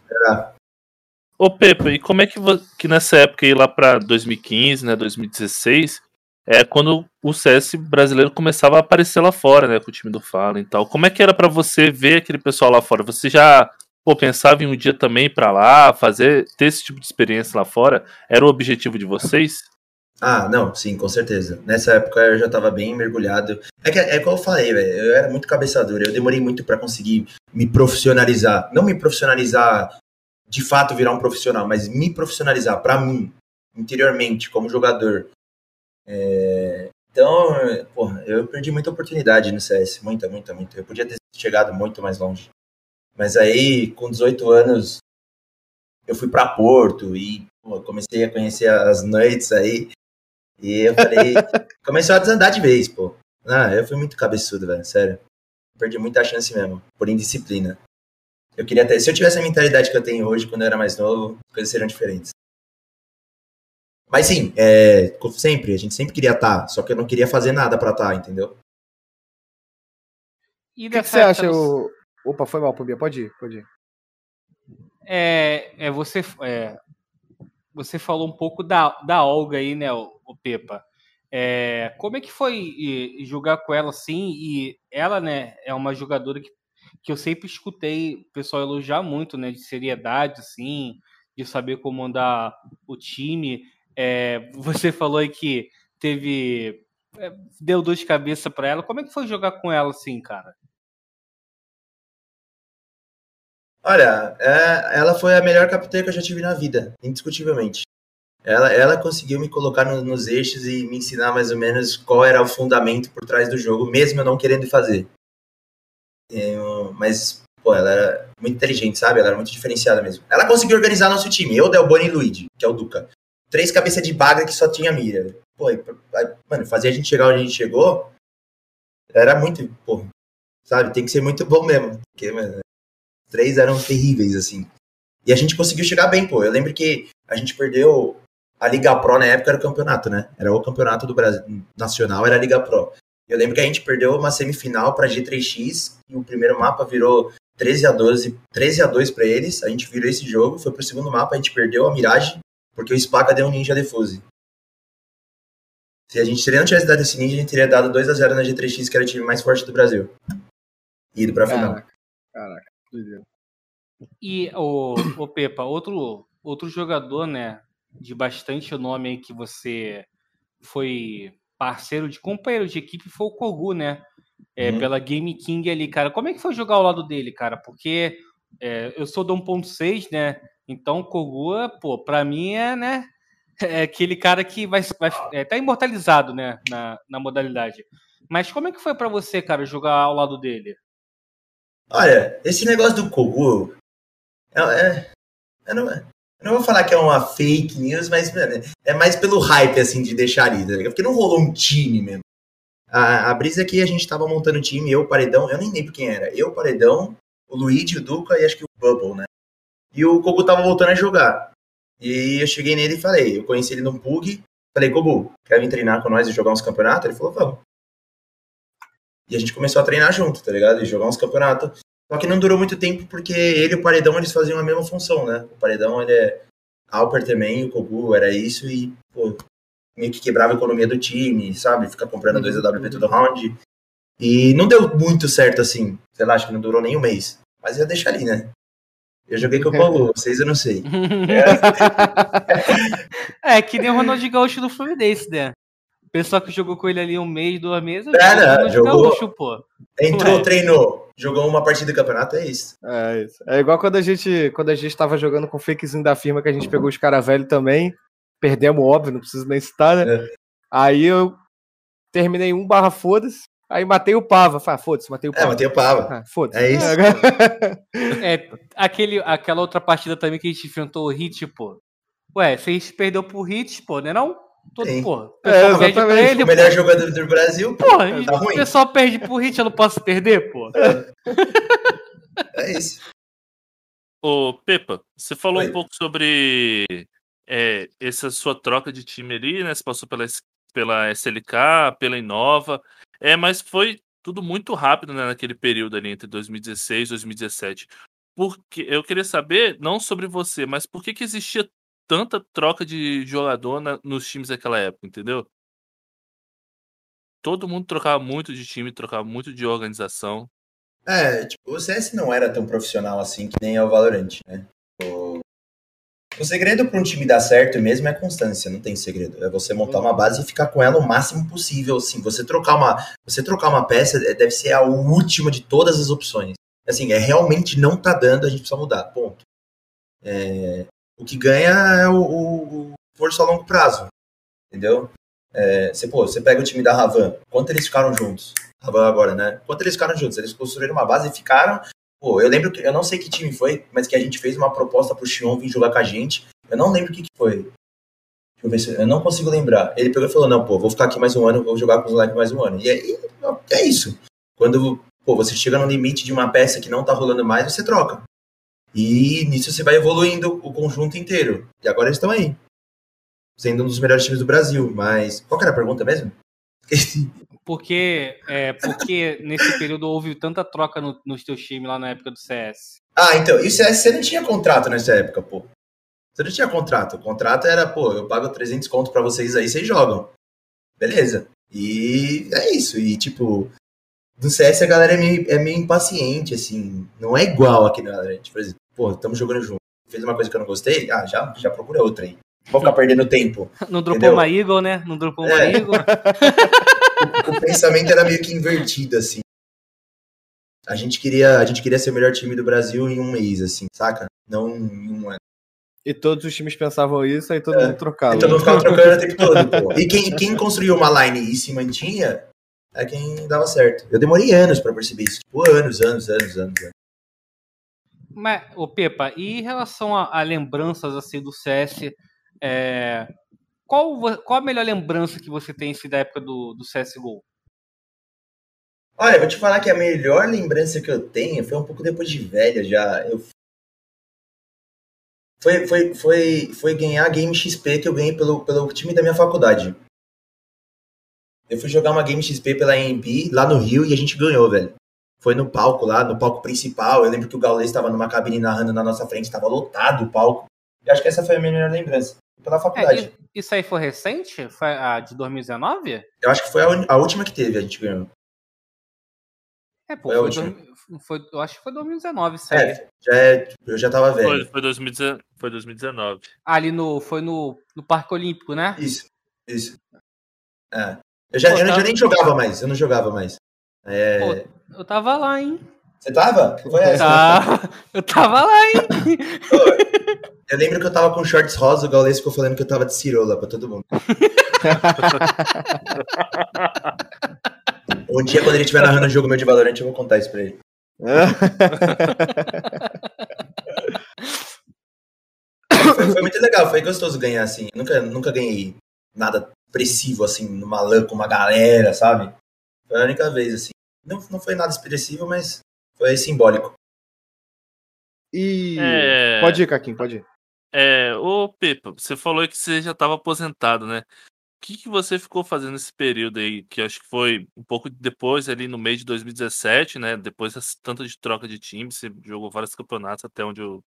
Ô Pepe, e como é que, que nessa época aí lá pra 2015, né, 2016, é quando o CS brasileiro começava a aparecer lá fora, né, com o time do Fallen e tal. Como é que era para você ver aquele pessoal lá fora? Você já pô, pensava em um dia também para lá, fazer, ter esse tipo de experiência lá fora? Era o objetivo de vocês? Ah, não, sim, com certeza. Nessa época eu já tava bem mergulhado. É que é como eu falei, velho, eu era muito cabeçador, eu demorei muito para conseguir me profissionalizar. Não me profissionalizar de fato virar um profissional, mas me profissionalizar para mim, interiormente, como jogador. É... Então, porra, eu perdi muita oportunidade no CS, muita, muita, muita. Eu podia ter chegado muito mais longe. Mas aí, com 18 anos, eu fui para Porto e pô, comecei a conhecer as noites aí e eu falei, começou a desandar de vez, pô. Ah, eu fui muito cabeçudo, velho, sério. Perdi muita chance mesmo, por indisciplina. Eu queria ter. Se eu tivesse a mentalidade que eu tenho hoje, quando eu era mais novo, as coisas seriam diferentes. Mas sim, é, sempre, a gente sempre queria estar, só que eu não queria fazer nada pra estar, entendeu? E o que, que você acha? O... Opa, foi mal, Pubia, pode ir, pode ir. É, é você, é, você falou um pouco da, da Olga aí, né, o, o Pepa. É, como é que foi e, e jogar com ela assim? E ela, né, é uma jogadora que, que eu sempre escutei o pessoal elogiar muito, né, de seriedade, assim, de saber comandar o time. É, você falou aí que teve. É, deu dor de cabeça para ela. Como é que foi jogar com ela assim, cara? Olha, é, ela foi a melhor capitã que eu já tive na vida, indiscutivelmente. Ela, ela conseguiu me colocar no, nos eixos e me ensinar mais ou menos qual era o fundamento por trás do jogo, mesmo eu não querendo fazer. Eu, mas, pô, ela era muito inteligente, sabe? Ela era muito diferenciada mesmo. Ela conseguiu organizar nosso time. Eu, Del Boni e Luigi, que é o Duca. Três cabeças de baga que só tinha mira. Pô, mano, fazer a gente chegar onde a gente chegou era muito, pô, sabe? Tem que ser muito bom mesmo. Porque, mano, três eram terríveis, assim. E a gente conseguiu chegar bem, pô. Eu lembro que a gente perdeu a Liga Pro na época era o campeonato, né? Era o campeonato do Brasil nacional, era a Liga Pro. Eu lembro que a gente perdeu uma semifinal para G3X e o primeiro mapa virou 13 a 12, 13 a 2 para eles. A gente virou esse jogo, foi pro segundo mapa, a gente perdeu a Mirage porque o Spaca deu um Ninja Defuse. Se a gente não tivesse dado esse Ninja, a gente teria dado 2 a 0 na G3X, que era o time mais forte do Brasil. E ido pra final. Caraca, caraca. E o, o Pepa, outro, outro jogador, né, de bastante nome aí que você foi parceiro de companheiro de equipe foi o Kogu, né? É, uhum. Pela Game King ali, cara. Como é que foi jogar ao lado dele, cara? Porque é, eu sou do 1.6, né? Então, Kogu, pô, pra mim é, né? É aquele cara que vai, vai é, tá imortalizado, né? Na, na modalidade. Mas como é que foi para você, cara, jogar ao lado dele? Olha, esse negócio do Kogu é, é, é, não, é, eu não vou falar que é uma fake news, mas mano, é mais pelo hype, assim, de deixar ali, tá Porque não rolou um time mesmo. A, a brisa é que a gente tava montando um time, eu, Paredão, eu nem lembro quem era. Eu, Paredão, o Luigi, o Duca e acho que o Bubble, né? E o Kogu tava voltando a jogar. E eu cheguei nele e falei, eu conheci ele num PUG, falei, Kogu, quer vir treinar com nós e jogar uns campeonatos? Ele falou, vamos. E a gente começou a treinar junto, tá ligado? E jogar uns campeonatos. Só que não durou muito tempo porque ele e o Paredão eles faziam a mesma função, né? O Paredão ele é Alper também, o Kogu era isso e pô, meio que quebrava a economia do time, sabe? Ficar comprando dois AWP todo round. E não deu muito certo assim. Sei lá, acho que não durou nem um mês. Mas ia deixar ali, né? Eu joguei com o Paulo, vocês eu não sei. É, é que nem o Ronaldo Gaúcho do Fluminense, né? O pessoal que jogou com ele ali um mês, duas meses, é, jogou, Gaúcho, pô. Entrou, Ué. treinou, jogou uma partida do campeonato, é isso. É isso. É igual quando a gente, quando a gente tava jogando com o fakezinho da firma, que a gente pegou os caras velhos também. Perdemos, óbvio, não preciso nem citar, né? É. Aí eu terminei um barra foda-se. Aí matei o Pava. Falei, ah, foda-se, matei o é, Pava. É, matei o Pava. Ah, foda-se. É isso. é, aquele, aquela outra partida também que a gente enfrentou o Hit, pô. Ué, vocês perdeu pro Hit, pô, né não? Todo, pô, é, exatamente. Ele, o melhor pô. jogador do Brasil, pô. Porra, tá o pessoal perde pro Hit, eu não posso perder, pô. É, é isso. Ô, Pepa, você falou Oi. um pouco sobre é, essa sua troca de time ali, né? Você passou pela, pela SLK, pela Inova, é, mas foi tudo muito rápido né, naquele período ali entre 2016 e 2017. Porque eu queria saber, não sobre você, mas por que, que existia tanta troca de jogador na, nos times daquela época, entendeu? Todo mundo trocava muito de time, trocava muito de organização. É, tipo, o CS não era tão profissional assim que nem é o Valorant, né? O, segredo para um time dar certo mesmo é constância, não tem segredo. É você montar uma base e ficar com ela o máximo possível, assim. Você trocar uma, você trocar uma peça é, deve ser a última de todas as opções. Assim, é realmente não tá dando, a gente precisa mudar, ponto. É, o que ganha é o, o, o força a longo prazo, entendeu? É, você, pô, você pega o time da Ravan, quanto eles ficaram juntos? Ravan agora, né? Quanto eles ficaram juntos? Eles construíram uma base e ficaram. Pô, eu lembro que, eu não sei que time foi, mas que a gente fez uma proposta pro Xion vir jogar com a gente. Eu não lembro o que, que foi. Deixa eu ver se. Eu não consigo lembrar. Ele pegou e falou: não, pô, vou ficar aqui mais um ano, vou jogar com os moleques mais um ano. E aí, é isso. Quando pô, você chega no limite de uma peça que não tá rolando mais, você troca. E nisso você vai evoluindo o conjunto inteiro. E agora eles estão aí. Sendo um dos melhores times do Brasil. Mas qual era a pergunta mesmo? Porque, é, porque nesse período houve tanta troca no, nos teus times lá na época do CS. Ah, então. E o CS você não tinha contrato nessa época, pô. Você não tinha contrato. O contrato era, pô, eu pago 300 conto pra vocês aí, vocês jogam. Beleza. E é isso. E, tipo, no CS a galera é meio, é meio impaciente, assim. Não é igual aqui na Valorant. Por exemplo, pô, estamos jogando junto. Fez uma coisa que eu não gostei, ah, já, já procura outra aí. Vou ficar perdendo tempo. Não dropou Entendeu? uma Eagle, né? Não dropou uma É. Eagle. o, o pensamento era meio que invertido, assim. A gente, queria, a gente queria ser o melhor time do Brasil em um mês, assim, saca? Não em um ano. E todos os times pensavam isso, aí todo É. mundo trocava. Então não ficava trocando o tempo todo, pô. E quem, quem construiu uma line e se mantinha é quem dava certo. Eu demorei anos pra perceber isso. Tipo, anos, anos, anos, anos. anos. Mas, ô Pepa, e em relação a, a lembranças assim do CS, é, qual, qual a melhor lembrança que você tem assim, da época do, do CSGO? Olha, vou te falar que a melhor lembrança que eu tenho foi um pouco depois de velha já. Eu... Foi, foi, foi, foi ganhar a Game XP que eu ganhei pelo, pelo time da minha faculdade. Eu fui jogar uma Game XP pela AMP lá no Rio e a gente ganhou, velho. Foi no palco lá, no palco principal. Eu lembro que o Gaules estava numa cabine narrando na nossa frente, estava lotado o palco. E acho que essa foi a minha melhor lembrança. Pela É, faculdade. e- isso aí foi recente? Foi a de 2019? Eu acho que foi a, a última que teve, a gente ganhou. É, pô, Foi foi, foi- eu acho que foi 2019 isso aí. É, já é, eu já tava velho. Foi, foi, 2019, foi 2019. Ali no, foi no, no Parque Olímpico, né? Isso, isso. É. Eu já, Pô, eu tá- já nem jogava mais, eu não jogava mais. É, Pô, eu tava lá, hein? Você tava? Foi essa? Tá, eu tava lá, hein? Eu lembro que eu tava com shorts rosa, o Gaules ficou falando que eu tava de cirola pra todo mundo. Um dia, quando ele estiver narrando um jogo meu de Valorant, eu vou contar isso pra ele. Foi, foi muito legal, foi gostoso ganhar, assim. Eu nunca, nunca ganhei nada expressivo, assim, numa LAN com uma galera, sabe? Foi a única vez, assim. Não, não foi nada expressivo, mas foi simbólico. E. É, Pode ir, Caquinho, pode ir. é, ô Pepa, você falou que você já estava aposentado, né? O que, que você ficou fazendo nesse período aí? Que acho que foi um pouco depois, ali no mês de 2017, né? Depois dessa tanta de troca de time, você jogou vários campeonatos até onde eu,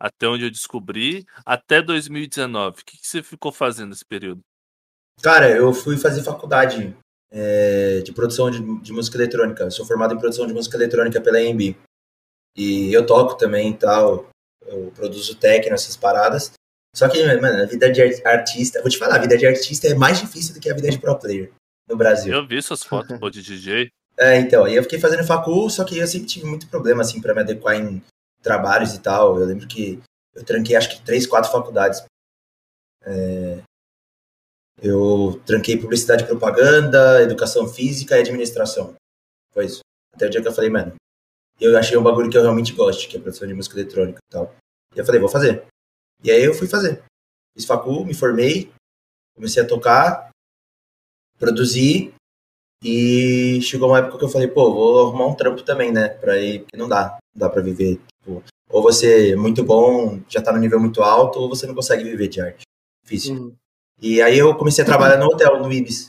até onde eu descobri, até 2019. O que, que você ficou fazendo nesse período? Cara, eu fui fazer faculdade é, de produção de, de música eletrônica. Eu sou formado em produção de música eletrônica pela EMB. E eu toco também e tal. Eu produzo techno, essas paradas. Só que, mano, a vida de ar- artista. Vou te falar, a vida de artista é mais difícil do que a vida de pro player no Brasil. Eu vi suas fotos pô, de DJ. É, então, aí eu fiquei fazendo facul, só que eu sempre tive muito problema, assim, pra me adequar em trabalhos e tal. Eu lembro que eu tranquei, acho que três, quatro faculdades. É, eu tranquei publicidade e propaganda, educação física e administração. Foi isso. Até o dia que eu falei, mano, eu achei um bagulho que eu realmente gosto, que é produção de música eletrônica e tal. E eu falei, vou fazer. E aí eu fui fazer. Fiz facul, me formei, comecei a tocar, produzi, e chegou uma época que eu falei, pô, vou arrumar um trampo também, né? Pra ir, porque não dá, não dá pra viver. Tipo, ou você é muito bom, já tá no nível muito alto, ou você não consegue viver de arte. Difícil. Uhum. E aí eu comecei a trabalhar no hotel, no Ibis.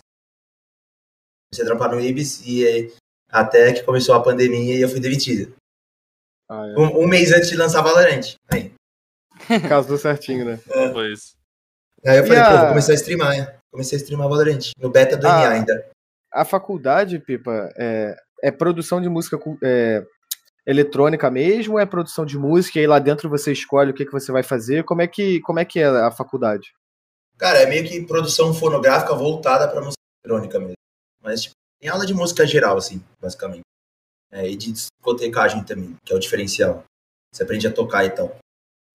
Comecei a trampar no Ibis e aí, até que começou a pandemia e eu fui demitido. Ah, é. Um, um mês antes de lançar Valorant. Aí, Casou certinho, né? Foi isso. aí eu E falei, a- pô, vou começar a streamar. né? Comecei a streamar Valorant. No beta do Ah. NA ainda. A faculdade, Pipa, é, é produção de música é, eletrônica mesmo ou é produção de música e aí lá dentro você escolhe o que, que você vai fazer? Como é que, como é, que é a faculdade? Cara, é meio que produção fonográfica voltada pra música eletrônica mesmo. Mas, tipo, tem aula de música geral, assim, basicamente. É, e de discotecagem também, que é o diferencial. Você aprende a tocar e tal.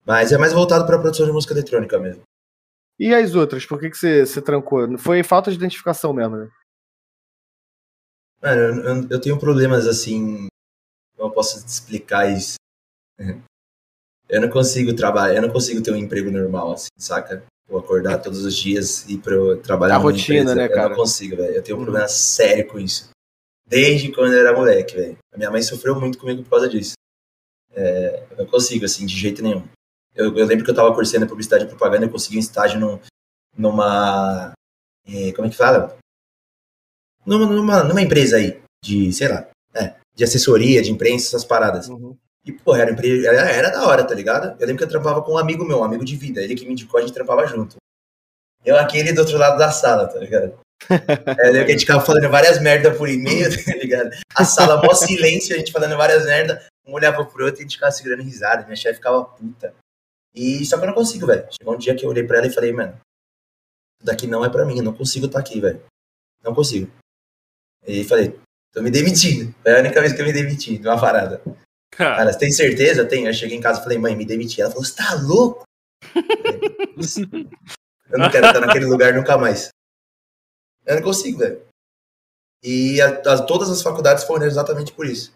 Mas é mais voltado pra produção de música eletrônica mesmo. E as outras, por que, que você, você trancou? Foi falta de identificação mesmo, né? Mano, eu, eu- tenho problemas assim. Como eu posso te explicar isso? Eu não consigo trabalhar, eu não consigo ter um emprego normal, assim, saca? Vou acordar todos os dias e ir pra trabalhar A rotina, empresa. né, Eu cara? não consigo, velho. Eu tenho um Uhum. problema sério com isso. Desde quando eu era moleque, velho. A minha mãe sofreu muito comigo por causa disso. É, eu não consigo, assim, de jeito nenhum. Eu, eu lembro que eu estava cursando publicidade e propaganda, eu consegui um estágio num, numa. É, como é que fala? Numa, numa, numa, empresa aí, de, sei lá, é, de assessoria, de imprensa, essas paradas. Uhum. E, pô, era, era, era da hora, tá ligado? Eu lembro que eu trampava com um amigo meu, um amigo de vida, ele que me indicou, a gente trampava junto. Eu aquele do outro lado da sala, tá ligado? É, eu lembro que a gente ficava falando várias merdas por e-mail, tá ligado? A sala, mó silêncio, a gente falando várias merdas, um olhava pro outro e a gente ficava segurando risada, minha chefe ficava puta. E só que eu não consigo, velho. Chegou um dia que eu olhei pra ela e falei, mano, isso daqui não é pra mim, eu não consigo estar tá aqui, velho. Não consigo. E falei, tô me demitindo. Foi a única vez que eu me demiti de uma parada. Cara, você tem certeza? Tem. Eu cheguei em casa e falei, mãe, me demiti. Ela falou, você tá louco? eu não quero estar naquele lugar nunca mais. Eu não consigo, velho. E a, a, todas as faculdades foram exatamente por isso.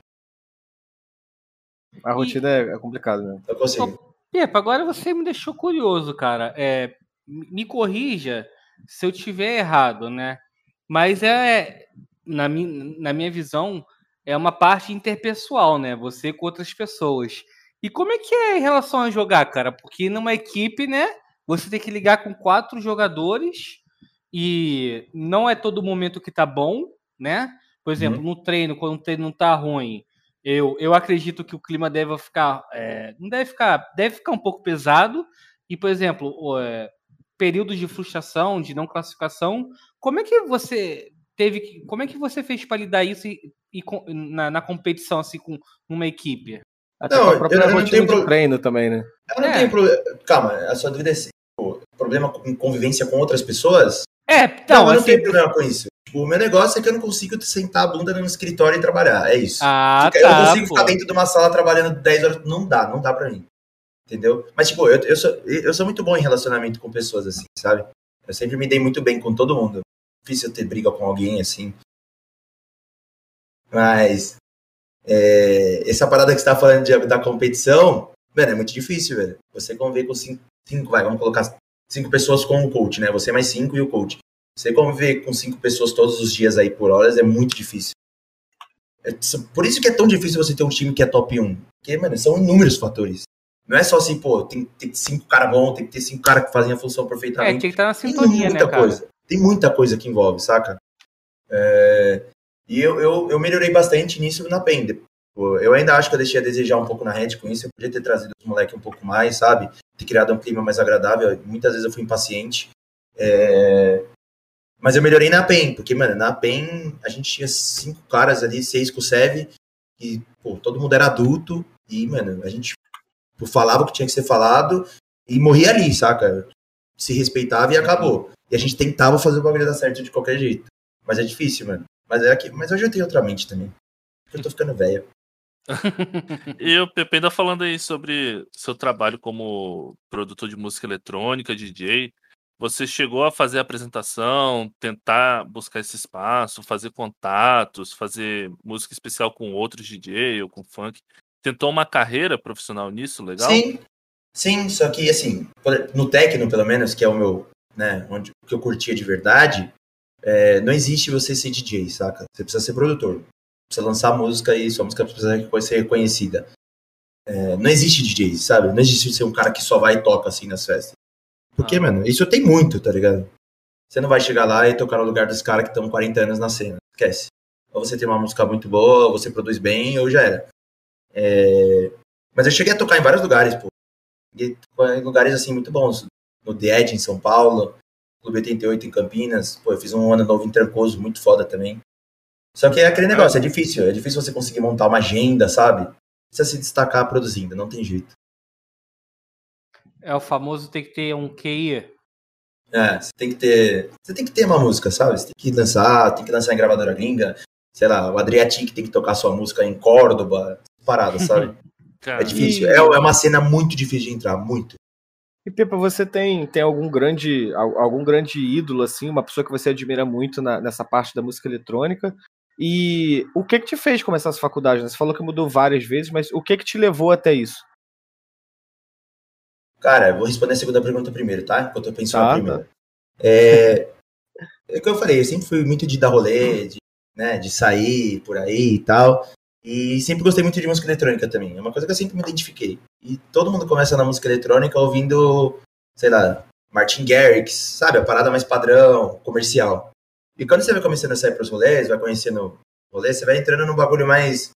A rotina e... é, é complicada, né? Eu consigo. Pepa, agora você me deixou curioso, cara. É, me corrija se eu tiver errado, né? Mas é, na, mi, na minha visão, é uma parte interpessoal, né? Você com outras pessoas. E como é que é em relação a jogar, cara? Porque numa equipe, né? Você tem que ligar com quatro jogadores e não é todo momento que tá bom, né? Por exemplo, uhum. no treino, quando o treino não tá ruim, eu, eu acredito que o clima deve ficar. É, não deve ficar. Deve ficar um pouco pesado. E, por exemplo, é, períodos de frustração, de não classificação, como é que você teve que. Como é que você fez para lidar isso e, e na, na, competição, assim, com uma equipe? Até não, própria eu não tenho pro... treino também, né? Eu não é. tenho problema. Calma, a sua dúvida é assim, problema com convivência com outras pessoas? É, então, não, eu não assim... tenho problema com isso. Tipo, o meu negócio é que eu não consigo sentar a bunda no escritório e trabalhar. É isso. Ah, tá, eu não consigo pô. ficar dentro de uma sala trabalhando 10 horas. Não dá, não dá pra mim. Entendeu? Mas, tipo, eu, eu, sou, eu sou muito bom em relacionamento com pessoas, assim, sabe? Eu sempre me dei muito bem com todo mundo. Difícil ter briga com alguém, assim. Mas. É, essa parada que você tá falando de, da competição, mano, é muito difícil, velho. Você conviver com cinco, cinco, vai, vamos colocar cinco pessoas com o coach, né? Você mais cinco e o coach. Você conviver com cinco pessoas todos os dias aí por horas é muito difícil. É, por isso que é tão difícil você ter um time que é top 1. Porque, mano, são inúmeros fatores. Não é só assim, pô, tem, tem cinco caras bons, tem que ter cinco caras que fazem a função perfeitamente. É, tem que estar na sintonia, tem muita né, coisa. Cara? Tem muita coisa que envolve, saca? É, e eu, eu, eu melhorei bastante nisso na PEN. Eu ainda acho que eu deixei a desejar um pouco na Red com isso. Eu podia ter trazido os moleques um pouco mais, sabe? Ter criado um clima mais agradável. Muitas vezes eu fui impaciente. É... Mas eu melhorei na PEN, porque, mano, na PEN a gente tinha cinco caras ali, seis com o Sev, e, pô, todo mundo era adulto, e, mano, a gente falava o que tinha que ser falado e morria ali, saca? Se respeitava e acabou. E a gente tentava fazer o bagulho dar certo de qualquer jeito. Mas é difícil, mano. Mas, é aqui, mas hoje eu tenho outra mente também. Eu tô ficando velho. e o Pepe ainda falando aí sobre seu trabalho como produtor de música eletrônica, DJ. Você chegou a fazer a apresentação, tentar buscar esse espaço, fazer contatos, fazer música especial com outros DJ ou com funk. Tentou uma carreira profissional nisso, legal? Sim, sim, só que assim, no techno pelo menos, que é o meu, né, onde que eu curtia de verdade, é, não existe você ser DJ, saca? Você precisa ser produtor, precisa lançar música e sua música precisa ser reconhecida. É, não existe DJ, sabe? Não existe ser um cara que só vai e toca assim nas festas. Porque, ah. mano, isso tem muito, tá ligado? Você não vai chegar lá e tocar no lugar dos caras que estão 40 anos na cena. Esquece. Ou você tem uma música muito boa, ou você produz bem, ou já era. É... Mas eu cheguei a tocar em vários lugares, pô. Em lugares, assim, muito bons. No The Edge, em São Paulo. Clube 88, em Campinas. Pô, eu fiz um ano novo em Trancoso, muito foda também. Só que é aquele negócio, é difícil. É difícil você conseguir montar uma agenda, sabe? Precisa se destacar produzindo, não tem jeito. É o famoso tem que ter um QI. É, você tem que ter. Você tem que ter uma música, sabe? Você tem que lançar, tem que lançar em gravadora gringa. Sei lá, o Adriatic tem que tocar sua música em Córdoba, parada, sabe? é difícil. É, é uma cena muito difícil de entrar, muito. E Pepa, você tem, tem algum grande algum grande ídolo assim, uma pessoa que você admira muito na, nessa parte da música eletrônica? E o que que te fez começar essa faculdade? Você falou que mudou várias vezes, mas o que que te levou até isso? Cara, eu vou responder a segunda pergunta primeiro, tá? Enquanto eu penso tá, na primeira. Tá. É, é o que eu falei, eu sempre fui muito de dar rolê, de, né, de sair por aí e tal. E sempre gostei muito de música eletrônica também. É uma coisa que eu sempre me identifiquei. E todo mundo começa na música eletrônica ouvindo, sei lá, Martin Garrix, sabe? A parada mais padrão, comercial. E quando você vai começando a sair pros rolês, vai conhecendo rolê, você vai entrando num bagulho mais.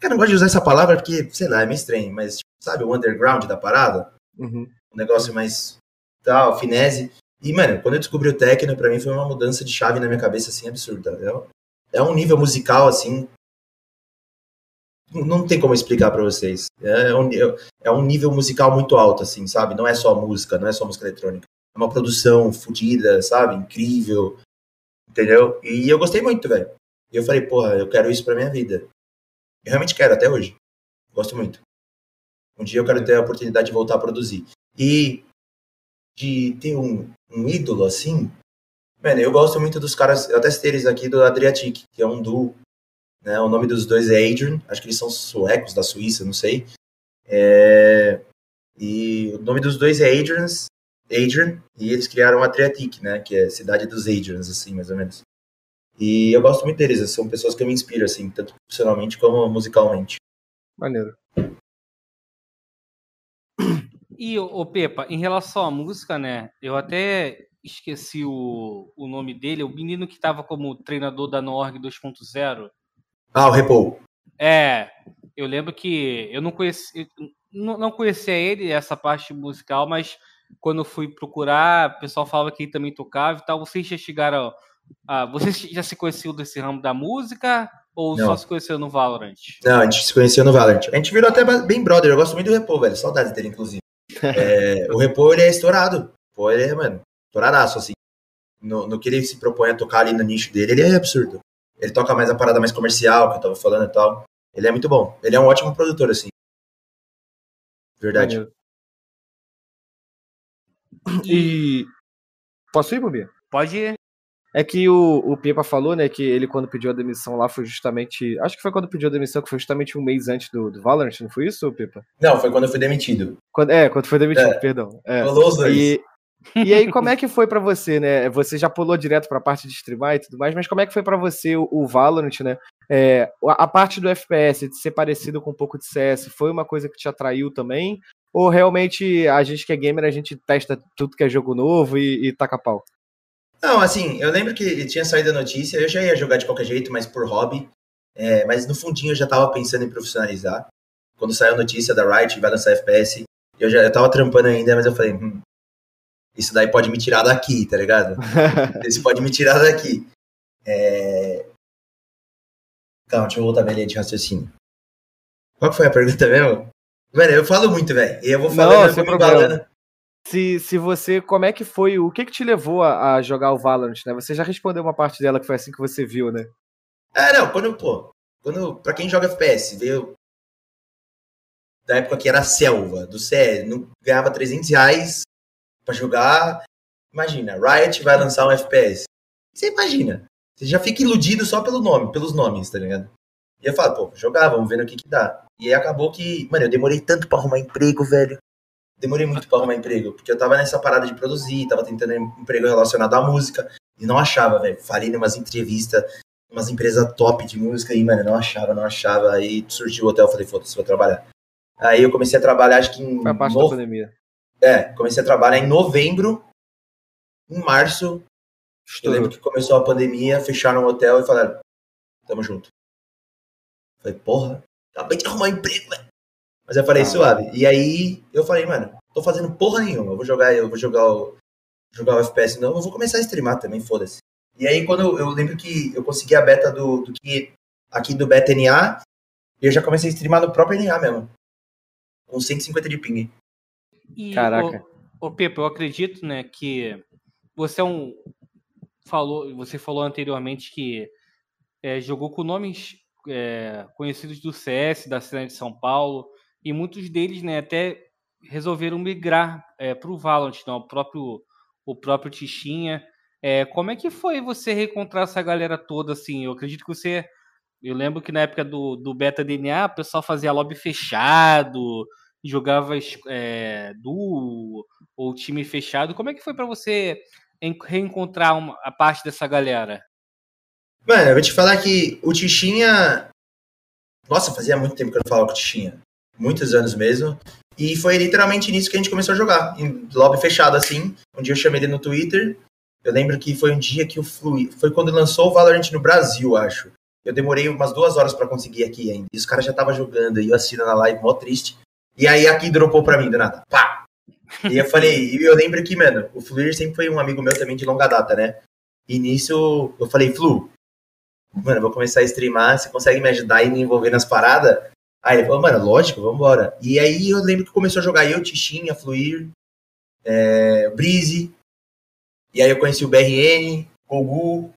Cara, não gosto de usar essa palavra porque, sei lá, é meio estranho, mas, tipo, sabe, o underground da parada? Uhum. Um negócio mais tal, finese. E, mano, quando eu descobri o techno, pra mim foi uma mudança de chave na minha cabeça, assim, absurda. É um nível musical, assim. Não tem como explicar para vocês. É um, é um nível musical muito alto, assim, sabe? Não é só música, não é só música eletrônica. É uma produção fodida, sabe? Incrível. Entendeu? E eu gostei muito, velho. E eu falei, porra, eu quero isso pra minha vida. Eu realmente quero, até hoje. Gosto muito. Um dia eu quero ter a oportunidade de voltar a produzir. E de ter um, um ídolo assim, mano, eu gosto muito dos caras, eu até eles aqui do Adriatic, que é um duo, né? O nome dos dois é Adrian, acho que eles são suecos da Suíça, não sei. É, e o nome dos dois é Adrians, Adrian, e eles criaram Adriatic, né? Que é cidade dos Adrians, assim, mais ou menos. E eu gosto muito deles, são pessoas que eu me inspiro, assim, tanto profissionalmente como musicalmente. Maneiro. E, o Pepa, em relação à música, né? Eu até esqueci o, o nome dele, o menino que estava como treinador da Norg 2.0. Ah, o Repo. É, eu lembro que eu não conheci, não, conhecia ele, essa parte musical, mas quando eu fui procurar, o pessoal falava que ele também tocava e tal. Vocês já chegaram. A, vocês já se conheciam desse ramo da música? Ou não. só se conheceu no Valorant? Não, a gente se conheceu no Valorant. A gente virou até bem brother. Eu gosto muito do Repo, velho. Saudades dele, inclusive. É, o Repo, ele é estourado. Pô, ele é, mano, estouradaço, assim. No, no que ele se propõe a tocar ali no nicho dele, ele é absurdo. Ele toca mais a parada mais comercial, que eu tava falando e tal. Ele é muito bom. Ele é um ótimo produtor, assim. Verdade. E. Posso ir, Bubi? Pode ir. É que o, o Pepa falou, né, que ele quando pediu a demissão lá foi justamente. Acho que foi quando pediu a demissão, que foi justamente um mês antes do, do Valorant, não foi isso, Pepa? Não, foi quando eu fui demitido. Quando, é, quando foi demitido, é. perdão. É. Rolou os dois. E, e aí, como é que foi para você, né? Você já pulou direto pra parte de streamar e tudo mais, mas como é que foi para você o, o, Valorant, né? É, a, a parte do FPS, de ser parecido com um pouco de CS, foi uma coisa que te atraiu também? Ou realmente a gente que é gamer, a gente testa tudo que é jogo novo e, e taca pau? Não, assim, eu lembro que tinha saído a notícia, eu já ia jogar de qualquer jeito, mas por hobby. É, mas no fundinho eu já tava pensando em profissionalizar. Quando saiu a notícia da Riot, vai lançar FPS, eu já eu tava trampando ainda, mas eu falei, hum, isso daí pode me tirar daqui, tá ligado? isso pode me tirar daqui. É... Calma, deixa eu voltar minha linha de raciocínio. Qual foi a pergunta mesmo? Velho, eu falo muito, velho. E eu vou falando, Não, eu vou me se, se você. Como é que foi? O que, que te levou a, a, jogar o Valorant, né? Você já respondeu uma parte dela que foi assim que você viu, né? É, não, quando, pô. Quando, pra quem joga FPS, veio. Da época que era selva, do CS, não ganhava 300 reais pra jogar. Imagina, Riot vai lançar um FPS. Você imagina. Você já fica iludido só pelo nome, pelos nomes, tá ligado? E eu falo, pô, jogar, vamos ver no que que dá. E aí acabou que, mano, eu demorei tanto pra arrumar emprego, velho demorei muito para arrumar emprego, porque eu tava nessa parada de produzir, tava tentando emprego relacionado à música, e não achava, velho. Falei em umas entrevistas, umas empresas top de música, e, mano, não achava, não achava. Aí surgiu o hotel, falei, foda-se, vou trabalhar. Aí eu comecei a trabalhar, acho que em. Foi parte no... da pandemia. É, comecei a trabalhar em novembro, em março. Estourou. Eu lembro que começou a pandemia, fecharam o hotel e falaram, tamo junto. Falei, porra, acabei de arrumar emprego, velho. Mas eu falei, ah, suave. E aí eu falei, mano, tô fazendo porra nenhuma. Eu vou jogar, eu vou jogar o, jogar o FPS não, eu vou começar a streamar também, foda-se. E aí quando eu, eu, lembro que eu consegui a beta do, do que aqui do Beta NA, e eu já comecei a streamar no próprio NA mesmo. Com 150 de ping. E, Caraca. Ô, ô Pepe, eu acredito, né, que você é um. Falou, você falou anteriormente que é, jogou com nomes é, conhecidos do CS, da cidade de São Paulo e muitos deles né, até resolveram migrar é, para o Valorant, não, o próprio o próprio Tichinha. É, como é que foi você reencontrar essa galera toda assim? Eu acredito que você. Eu lembro que na época do, do Beta DNA, o pessoal fazia lobby fechado, jogava é, duo ou time fechado. Como é que foi para você reencontrar uma, a parte dessa galera? Mano, eu vou te falar que o Tichinha Nossa, fazia muito tempo que eu não falava com o Tichinha. Muitos anos mesmo. E foi literalmente nisso que a gente começou a jogar. Em lobby fechado, assim. Um dia eu chamei ele no Twitter. Eu lembro que foi um dia que o Flui. Foi quando lançou o Valorant no Brasil, acho. Eu demorei umas duas horas para conseguir aqui ainda. E os caras já estavam jogando. E eu assistindo na live, mó triste. E aí aqui dropou pra mim do nada. Pá! E eu falei, e eu lembro que, mano, o Fluir sempre foi um amigo meu também de longa data, né? E nisso eu falei, Flu, mano, vou começar a streamar, você consegue me ajudar e me envolver nas paradas? Aí ele falou, mano, lógico, vambora. E aí eu lembro que começou a jogar eu, Tichinha, Fluir, é, Breeze. E aí eu conheci o BRN, Gogu.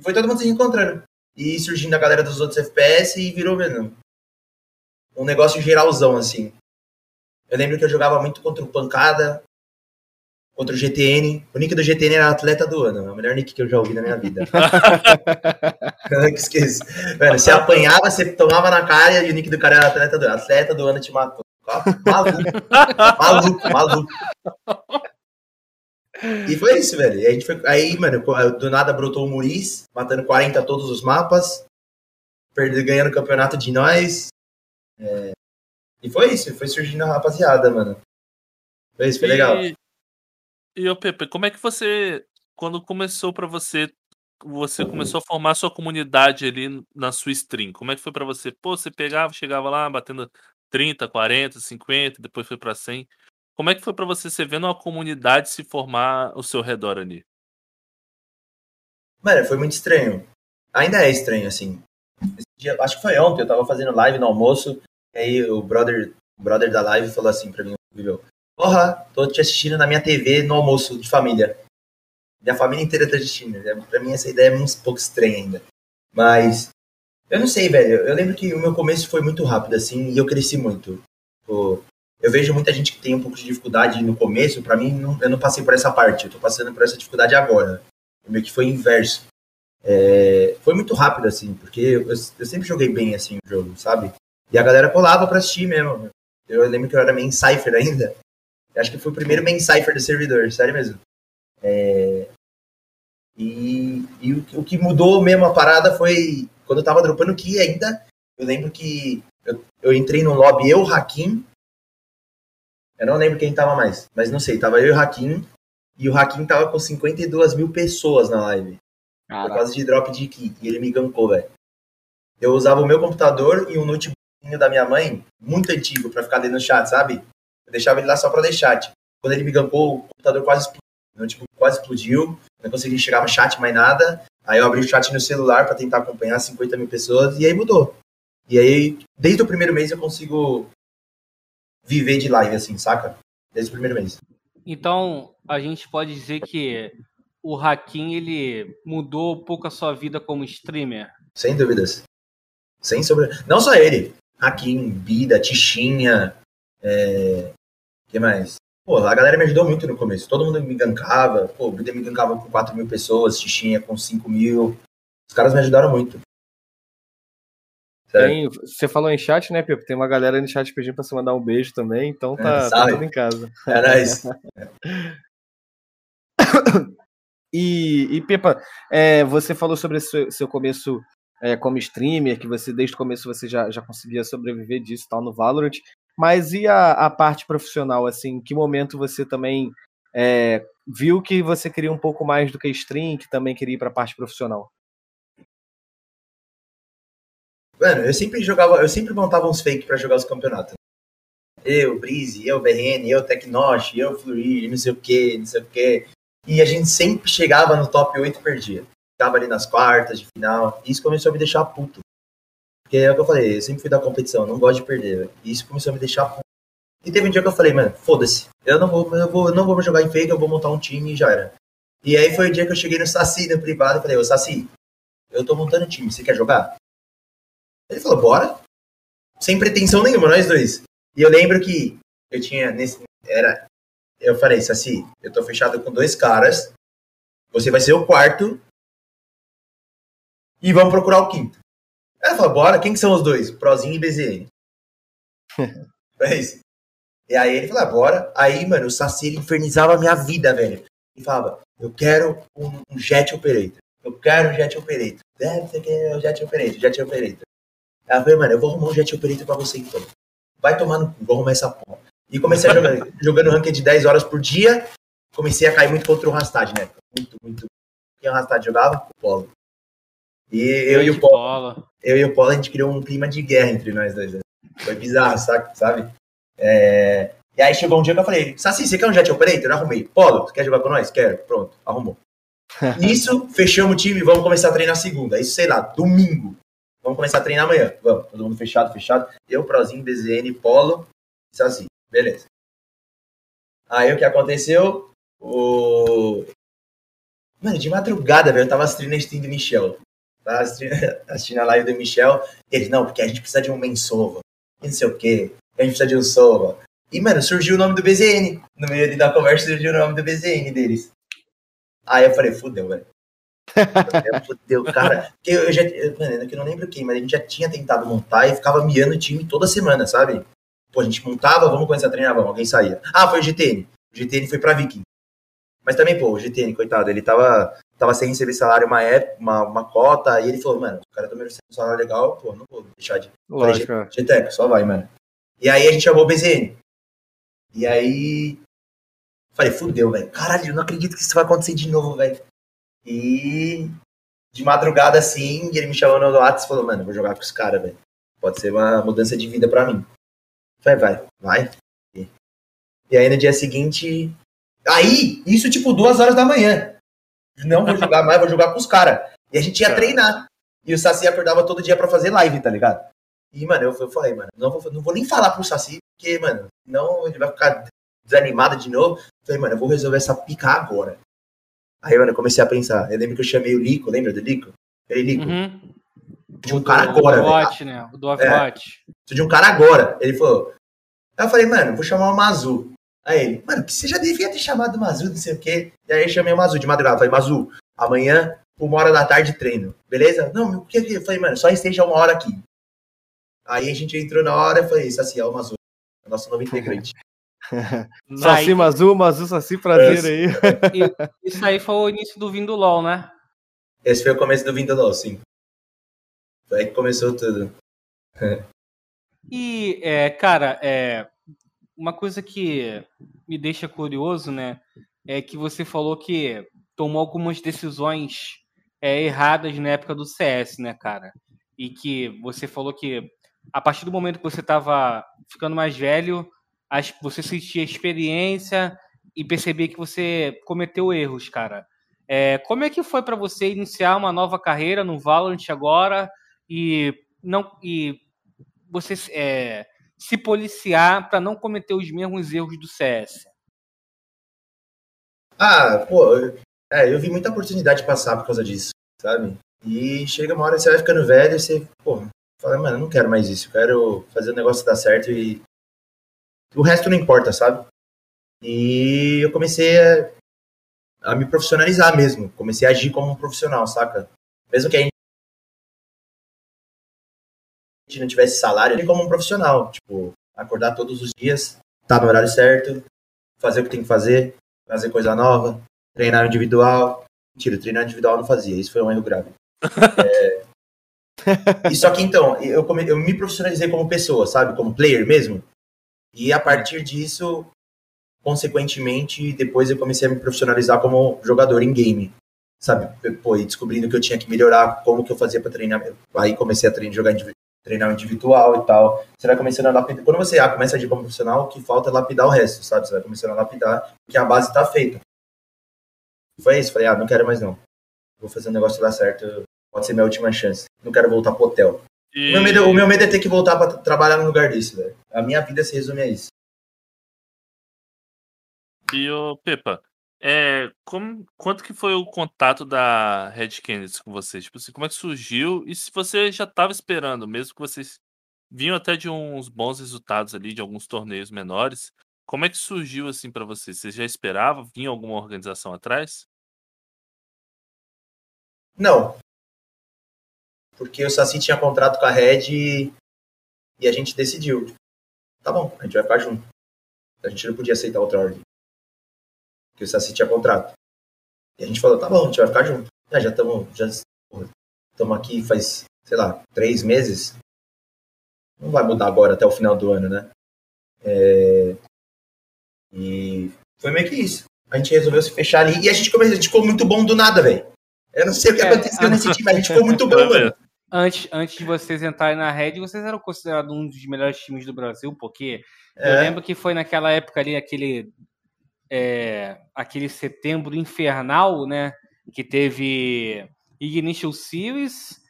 Foi todo mundo se encontrando. E surgindo a galera dos outros FPS e virou, mano, um negócio geralzão, assim. Eu lembro que eu jogava muito contra o Pancada, contra o GTN. O nick do GTN era atleta do ano, é o melhor nick que eu já ouvi na minha vida. eu nunca esqueço. Mano, você apanhava, você tomava na cara e o nick do cara era atleta do ano. Atleta do ano te matou. Maluco, maluco, maluco. E foi isso, velho. A gente foi, aí, mano, do nada brotou o Muriz, matando 40 todos os mapas, perdendo, ganhando o campeonato de nós. É, e foi isso, foi surgindo a rapaziada, mano. Foi isso, foi e, legal. E o Pepe, como é que você, quando começou para você, você começou a formar sua comunidade ali na sua stream? Como é que foi para você? Pô, você pegava, chegava lá, batendo 30, 40, 50, depois foi para 100. Como é que foi para você, você vendo uma comunidade se formar ao seu redor ali? Mano, foi muito estranho. Ainda é estranho, assim. Dia, acho que foi ontem, eu tava fazendo live no almoço, aí o brother, o brother da live falou assim pra mim, viu? Porra, tô te assistindo na minha TV no almoço de família. Minha família inteira tá assistindo. É, pra mim essa ideia é um pouco estranha ainda. Mas, eu não sei, velho. Eu lembro que o meu começo foi muito rápido, assim, e eu cresci muito. Pô, eu vejo muita gente que tem um pouco de dificuldade no começo. Para mim, não, eu não passei por essa parte. Eu tô passando por essa dificuldade agora. O meio que foi inverso. É, foi muito rápido, assim, porque eu, eu, sempre joguei bem, assim, o jogo, sabe? E a galera colava pra assistir mesmo. Eu lembro que eu era main cipher ainda. Eu acho que foi o primeiro main cipher do servidor, sério mesmo. É... E, e o, o, que mudou mesmo a parada foi quando eu tava dropando que ainda. Eu lembro que eu, eu entrei no lobby, eu, Hakim. Eu não lembro quem tava mais, mas não sei. Tava eu e o Hakim. E o Hakim tava com 52 mil pessoas na live. Caraca. Por causa de drop de key. E ele me gankou, velho. Eu usava o meu computador e um notebook da minha mãe, muito antigo, para ficar dentro do chat, sabe? Eu deixava ele lá só pra ler chat. Quando ele me gampou, o computador quase explodiu. Meu, tipo, quase explodiu. Não consegui chegar no chat mais nada. Aí eu abri o chat no celular para tentar acompanhar 50 mil pessoas e aí mudou. E aí, desde o primeiro mês eu consigo viver de live, assim, saca? Desde o primeiro mês. Então, a gente pode dizer que o Hakim, ele mudou um pouco a sua vida como streamer? Sem dúvidas. Sem sobre... Não só ele. Hakim, Bida, Tichinha, é... que mais? Pô, a galera me ajudou muito no começo. Todo mundo me gankava. Pô, Bida me gankava com 4 mil pessoas, Tichinha com 5 mil. Os caras me ajudaram muito. Tem, você falou em chat, né, Pepe? Tem uma galera no chat pedindo pra você mandar um beijo também, então tá, é, tá tudo em casa. É isso. e, e, Pepa, é, você falou sobre seu, seu começo é, como streamer, que você desde o começo você já, já conseguia sobreviver disso tal no Valorant. Mas e a, a parte profissional, assim, em que momento você também é, viu que você queria um pouco mais do que stream, que também queria ir para a parte profissional? Mano, eu sempre jogava, eu sempre montava uns fake para jogar os campeonatos. Eu, Breeze, eu, BRN, eu, Tecnosh, eu, Fleury, não sei o que, não sei o que. E a gente sempre chegava no top 8 e perdia tava ali nas quartas de final. Isso começou a me deixar puto. Porque é o que eu falei, eu sempre fui da competição, não gosto de perder. Isso começou a me deixar puto. E teve um dia que eu falei, mano, foda-se. Eu não vou, eu vou, eu não vou jogar em fake, eu vou montar um time e já era. E aí foi o dia que eu cheguei no Saci no privado e falei, ô Saci, eu tô montando um time, você quer jogar? Ele falou, bora. Sem pretensão nenhuma, nós dois. E eu lembro que eu tinha nesse. Era. Eu falei, Saci, eu tô fechado com dois caras. Você vai ser o quarto e vamos procurar o quinto. Ela falou, bora, quem que são os dois? Prozinho e BZN. é isso. E aí ele falou, ah, bora. Aí, mano, o Saci infernizava a minha vida, velho. Ele falava, eu quero um, um Jet Operator. Eu quero um Jet Operator. Deve ser que é o Jet Operator, Jet Operator. Eu falei, mano, eu vou arrumar um jet operator pra você então. Vai tomar no cu, vou arrumar essa porra. E comecei a jogar, jogando ranked de 10 horas por dia. Comecei a cair muito contra o Rastad, né? Muito, muito. Quem o Rastad jogava? O Polo. E eu e o Polo, Bola. eu e o Polo, a gente criou um clima de guerra entre nós dois. né? Foi bizarro, sabe? sabe? É, E aí chegou um dia que eu falei, Saci, você quer um jet operator? Eu arrumei. Polo, você quer jogar com nós? Quero. Pronto, arrumou. Nisso, fechamos o time, vamos começar a treinar segunda. Isso, sei lá, domingo. Vamos começar a treinar amanhã. Vamos, todo mundo fechado, fechado. Eu, Prozinho, BZN, Polo, Saci. Beleza. Aí o que aconteceu? O... Mano, de madrugada, velho, eu tava assistindo a stream do Michel. Tava assistindo, a live do Michel. Ele, não, porque a gente precisa de um mensova. E não sei o quê. A gente precisa de um sova. E, mano, surgiu o nome do BZN. No meio da conversa surgiu o nome do BZN deles. Aí eu falei, fudeu, velho. Fudeu, cara. Porque eu já. Mano, eu não lembro quem, mas a gente já tinha tentado montar e ficava miando o time toda semana, sabe? Pô, a gente montava, vamos começar a treinar, vamos, alguém saía. Ah, foi o GTN. O GTN foi pra Viking. Mas também, pô, o GTN, coitado, ele tava, tava sem receber salário uma época, uma, uma cota, e ele falou, mano, o cara tá merecendo um salário legal, pô, não vou deixar de Lógico. é. GTEC, só vai, mano. E aí a gente chamou o BZN. E aí. Falei, fudeu, velho. Caralho, eu não acredito que isso vai acontecer de novo, velho. E. De madrugada assim, ele me chamou no WhatsApp e falou, mano, vou jogar com os caras, velho. Pode ser uma mudança de vida pra mim. Falei, vai, vai. E aí no dia seguinte. Aí, isso tipo duas horas da manhã. Não vou jogar mais, vou jogar com os caras. E a gente ia treinar. E o Saci acordava todo dia pra fazer live, tá ligado? E, mano, eu, eu falei, mano, não vou, não vou nem falar pro Saci, porque, mano, não ele vai ficar desanimado de novo. Falei, mano, eu vou resolver essa pica agora. Aí, mano, eu comecei a pensar. Eu lembro que eu chamei o Lico, lembra do Lico? Falei, Lico, Uhum. de um cara O agora, velho. Overwatch, né? O do Overwatch. Preciso de um cara agora. Ele falou. Aí eu falei, mano, vou chamar o Mazu. Aí ele, mano, que você já devia ter chamado o Mazu, não sei o quê. E aí eu chamei o Mazu de madrugada. Falei, Mazu, amanhã, uma hora da tarde, treino. Beleza? Não, o que que? Eu falei, mano, só esteja uma hora aqui. Aí a gente entrou na hora e falei, Saci, é o Mazu. É o nosso novo integrante. Saci Mazu, Mazu Saci, prazer aí. Isso aí foi o início do Vindo LOL, né? Esse foi o começo do Vindo LOL, sim. Foi aí que começou tudo. E, é, cara, é, uma coisa que me deixa curioso, né, é que você falou que tomou algumas decisões é, erradas na época do CS, né, cara? E que você falou que a partir do momento que você estava ficando mais velho, você sentia experiência e percebia que você cometeu erros, cara. É, como é que foi para você iniciar uma nova carreira no Valorant agora e não e você é, se policiar para não cometer os mesmos erros do CS? Ah, pô, é, eu vi muita oportunidade passar por causa disso, sabe? E chega uma hora que você vai ficando velho e você, pô, fala, mano, eu não quero mais isso, eu quero fazer o negócio dar certo e o resto não importa, sabe? E eu comecei a, a me profissionalizar mesmo, comecei a agir como um profissional, saca? Mesmo que não tivesse salário, agir como um profissional, tipo, acordar todos os dias, estar no horário certo, fazer o que tem que fazer, fazer coisa nova, treinar individual. Mentira, treinar individual não fazia, isso foi um erro grave. É... E só que então, eu, come- eu me profissionalizei como pessoa, sabe? Como player mesmo. E a partir disso, consequentemente, depois eu comecei a me profissionalizar como jogador em game. Sabe? Pô, e descobrindo que eu tinha que melhorar como que eu fazia para treinar. Aí comecei a treinar, jogar treinar individual e tal. Você vai começando a lapidar. Quando você ah, começa a agir como profissional, o que falta é lapidar o resto, sabe? Você vai começando a lapidar, porque a base tá feita. Foi isso, falei, ah, não quero mais não. Vou fazer um negócio dar certo, pode ser minha última chance. Não quero voltar pro hotel. E... O, meu medo, o meu medo é ter que voltar pra trabalhar num lugar desse, velho. A minha vida se resume a isso. E o Pepa, é, como, quanto que foi o contato da Red Kennedy com vocês? Tipo assim, como é que surgiu? E se você já estava esperando, mesmo que vocês vinham até de uns bons resultados ali, de alguns torneios menores, como é que surgiu assim pra vocês? Vocês já esperavam? Vinha alguma organização atrás? Não. Porque o Saci tinha contrato com a Red e, e a gente decidiu. Tá bom, a gente vai ficar junto. A gente não podia aceitar outra ordem. Porque o Saci tinha contrato. E a gente falou, tá bom, a gente vai ficar junto. Ah, já estamos já estamos aqui faz, sei lá, três meses. não vai mudar agora até o final do ano, né? É, e foi meio que isso. A gente resolveu se fechar ali e a gente, começou, a gente ficou muito bom do nada, velho. Eu não sei o que É, aconteceu nesse time, a gente ficou muito bom, mano. Antes, antes de vocês entrarem na Red, vocês eram considerados um dos melhores times do Brasil, porque eu É, lembro que foi naquela época ali, aquele, é, aquele setembro infernal, né? Que teve Ignition Series,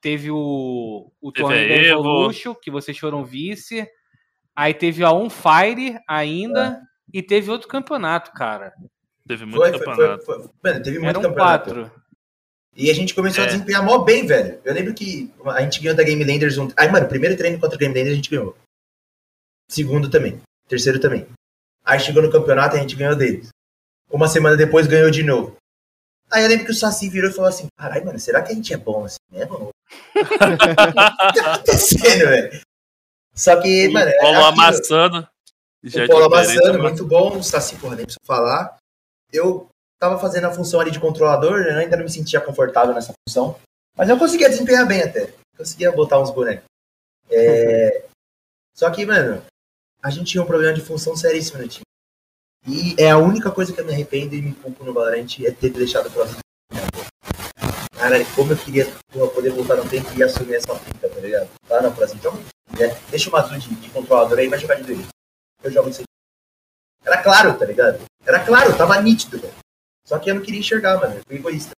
teve o, o torneio da a. Evolution, que vocês foram vice. Aí teve a On Fire ainda. E teve outro campeonato, cara. Teve muito foi, campeonato. foi, foi. Mano, teve muito Eram campeonato. quatro. E a gente começou a É. desempenhar mó bem, velho. Eu lembro que a gente ganhou da Game Landers um. Aí, mano, primeiro treino contra a Game Landers a gente ganhou. Segundo também. Terceiro também. Aí chegou no campeonato e a gente ganhou deles. Uma semana depois ganhou de novo. Aí eu lembro que o Saci virou e falou assim: caralho, mano, será que a gente é bom assim mesmo? O que tá acontecendo, velho? Só que, mano, é O Polo aquilo. amassando. Já o Polo amassando, muito bom. O Saci, porra, nem preciso falar. Eu tava fazendo a função ali de controlador, eu ainda não me sentia confortável nessa função. Mas eu conseguia desempenhar bem até. Conseguia botar uns bonecos. É... Só que, mano, a gente tinha um problema de função seríssimo no time. E é a única coisa que eu me arrependo e me culpo no Valorant é ter deixado o próximo. Cara, como eu queria poder voltar no tempo e assumir essa fita, tá ligado? Tá, não, próximo jogo. né? Deixa o Mazu de, de controlador aí, vai jogar de dois. Eu jogo sem. Era claro, tá ligado? Era claro, tava nítido, velho. Só que eu não queria enxergar, mano. Eu fui egoísta.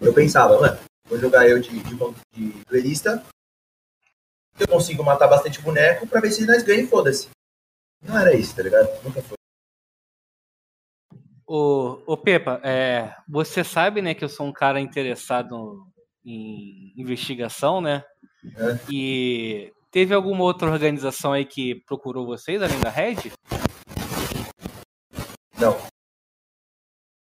Eu pensava, mano, vou jogar eu de, de, de duelista. Eu consigo matar bastante boneco pra ver se nós ganhamos, foda-se. Não era isso, tá ligado? Nunca foi. Ô, ô Pepa, é, você sabe, né, que eu sou um cara interessado em investigação, né? É. E teve alguma outra organização aí que procurou vocês, além da Red? Não.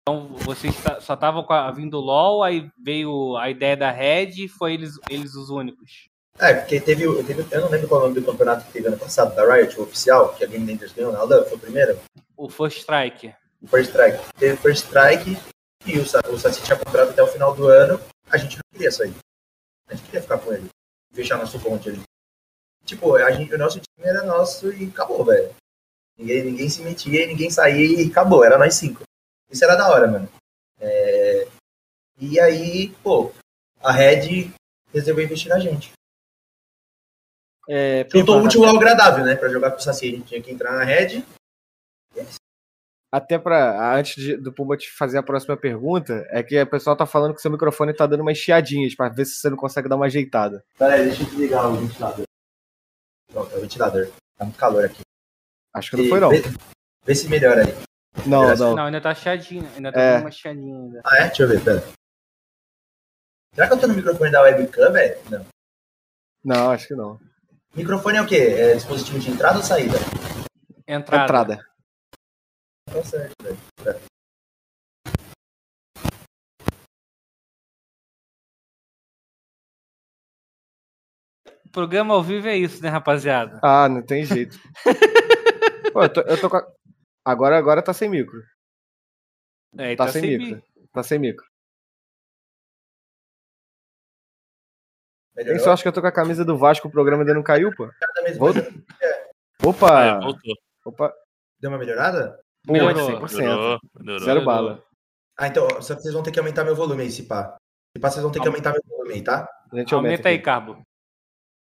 Então vocês só estavam vindo LOL, aí veio a ideia da Red e foi eles, eles os únicos. É, porque teve, o- teve. Eu não lembro qual é o nome do campeonato que teve ano passado, da Riot, o oficial, que a Game Landers ganhou na foi o primeiro. O First Strike. o First Strike. Teve o First Strike e o, o Saci tinha contrato até o final do ano. A gente não queria sair. A gente queria ficar com ele. Fechar nosso ponte ali. Tipo, a gente, o nosso time era nosso e acabou, velho. Ninguém, ninguém se metia, ninguém saía e acabou. Era nós cinco. Isso era da hora, mano. É, E aí, pô, a Red resolveu investir na gente. É, Juntou útil ao agradável, né? Pra jogar com o Saci, a gente tinha que entrar na Red. Até para antes de- do Pumba te fazer a próxima pergunta, é que o pessoal tá falando que seu microfone tá dando umas chiadinhas para ver se você não consegue dar uma ajeitada. Peraí, deixa eu desligar o ventilador. Pronto, é o ventilador. Tá muito calor aqui. Acho que não foi não. Vê, vê se melhora aí. Não, não. Não, ainda tá chiadinho, ainda tá É. dando uma chiadinha ainda. Ah, é? Deixa eu ver, pera. Será que eu tô no microfone da webcam, velho? Não. Não, acho que não. Microfone é o quê? É dispositivo de entrada ou saída? Entrada. Entrada. Tá certo, velho. Pera. Programa ao vivo é isso, né, rapaziada? Ah, não tem jeito. Pô, eu tô, eu tô com a- Agora, agora tá sem micro. É, Tá, tá sem sem micro. mi- Tá sem micro. Melhorou? Quem só acha que eu tô com a camisa do Vasco, o programa ainda não caiu, pô? Volta. Opa! É, voltou. Opa! Deu uma melhorada? Pô, Melhorou. 100%. Melhorou, melhorou. Zero Melhorou. bala. Ah, então, só que vocês vão ter que aumentar meu volume aí, se pá. Se pá, vocês vão ter que aumentar meu volume aí, tá? A gente aumenta, Aumenta aí. Carbo.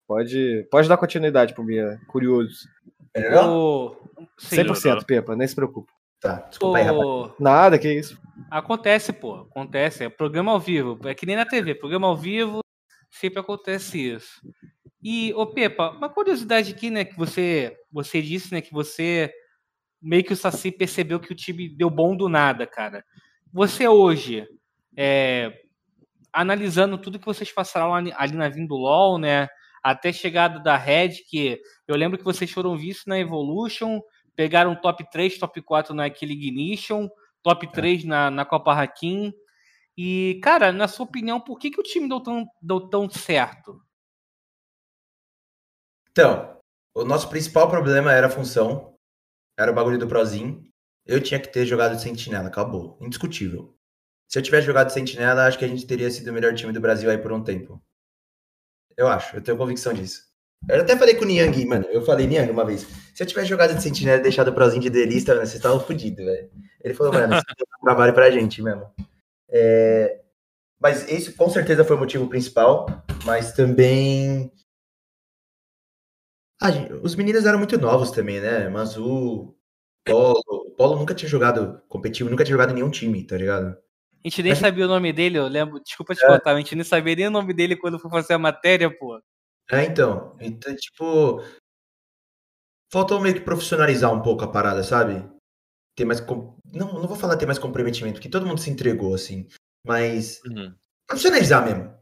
Pode, pode dar continuidade pro Bia. Curioso. Melhorou? O... Sim. 100%, Pepa, nem se preocupe. Tá, desculpa aí, rapaz. Nada, que isso. Acontece, pô. Acontece. É programa ao vivo. É que nem na TV. Programa ao vivo, sempre acontece isso. E, ô Pepa, uma curiosidade aqui, né? Que você, você disse, né? Que você meio que o Saci percebeu que o time deu bom do nada, cara. Você hoje, é, analisando tudo que vocês passaram ali, ali na Vindo LOL, né? Até chegada da Red, que eu lembro que vocês foram vistos na Evolution, pegaram top 3, top 4 naquele Ignition, top 3 na, na Copa Hakim. E, cara, na sua opinião, por que, que o time deu tão, deu tão certo? Então, o nosso principal problema era a função. Era o bagulho do Prozin. Eu tinha que ter jogado de sentinela, acabou. Indiscutível. Se eu tivesse jogado de sentinela, acho que a gente teria sido o melhor time do Brasil aí por um tempo. Eu acho, eu tenho convicção disso. Eu até falei com o Niang, mano. Eu falei, Niang, uma vez. Se eu tivesse jogado de sentinela e deixado o prozinho de delista, vocês estavam fodidos, velho. Ele falou, mano, isso é um trabalho pra gente mesmo. É... Mas isso com certeza foi o motivo principal. Mas também. Ah, os meninos eram muito novos também, né? Mazu, Polo. O Polo nunca tinha jogado competitivo, nunca tinha jogado em nenhum time, tá ligado? A gente nem sabia o nome dele, eu lembro. Desculpa te é. contar, a gente nem sabia nem o nome dele quando foi fazer a matéria, pô. É, então. Então, tipo. Faltou meio que profissionalizar um pouco a parada, sabe? Ter mais. Não, não vou falar ter mais comprometimento, porque todo mundo se entregou, assim. Mas. Uhum. Profissionalizar mesmo.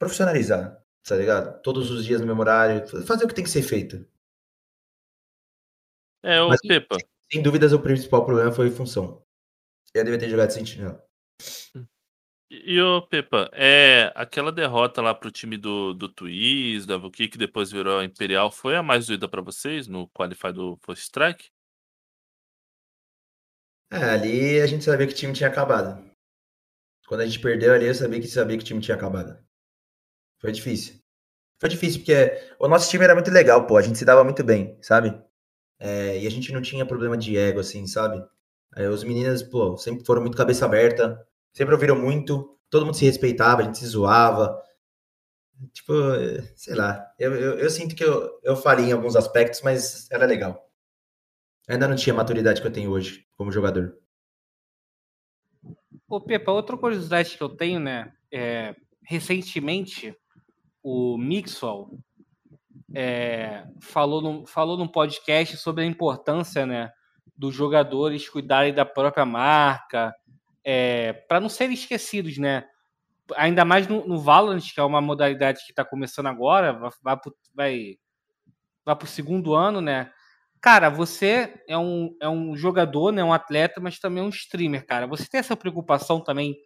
Profissionalizar, tá ligado? Todos os dias no mesmo horário. Fazer o que tem que ser feito. É, o Mas, Pepa. Sem, sem dúvidas, o principal problema foi função. Eu devia ter jogado Sentinela. E o Pepa, é aquela derrota lá pro time do, do Twiz, da Vuki, que depois virou a Imperial, foi a mais doida para vocês no Qualify do First Strike? É, ali a gente sabia que o time tinha acabado. Quando a gente perdeu ali, eu sabia que sabia que o time tinha acabado. Foi difícil. Foi difícil porque o nosso time era muito legal, pô. A gente se dava muito bem, sabe? É, e a gente não tinha problema de ego, assim, sabe? É, os meninos, pô, sempre foram muito cabeça aberta sempre ouviram muito, todo mundo se respeitava, a gente se zoava. Tipo, sei lá, eu, eu, eu sinto que eu, eu faria em alguns aspectos, mas era legal. Ainda não tinha a maturidade que eu tenho hoje como jogador. Ô, Pepa, outra curiosidade que eu tenho, né? É, recentemente, o Mixwell é, falou, num, falou num podcast sobre a importância, né? Dos jogadores cuidarem da própria marca, é, para não serem esquecidos, né? Ainda mais no, no Valorant, que é uma modalidade que está começando agora, vai, vai, vai para o segundo ano, né? Cara, você é um, é um jogador, né, um atleta, mas também um streamer, cara. Você tem essa preocupação também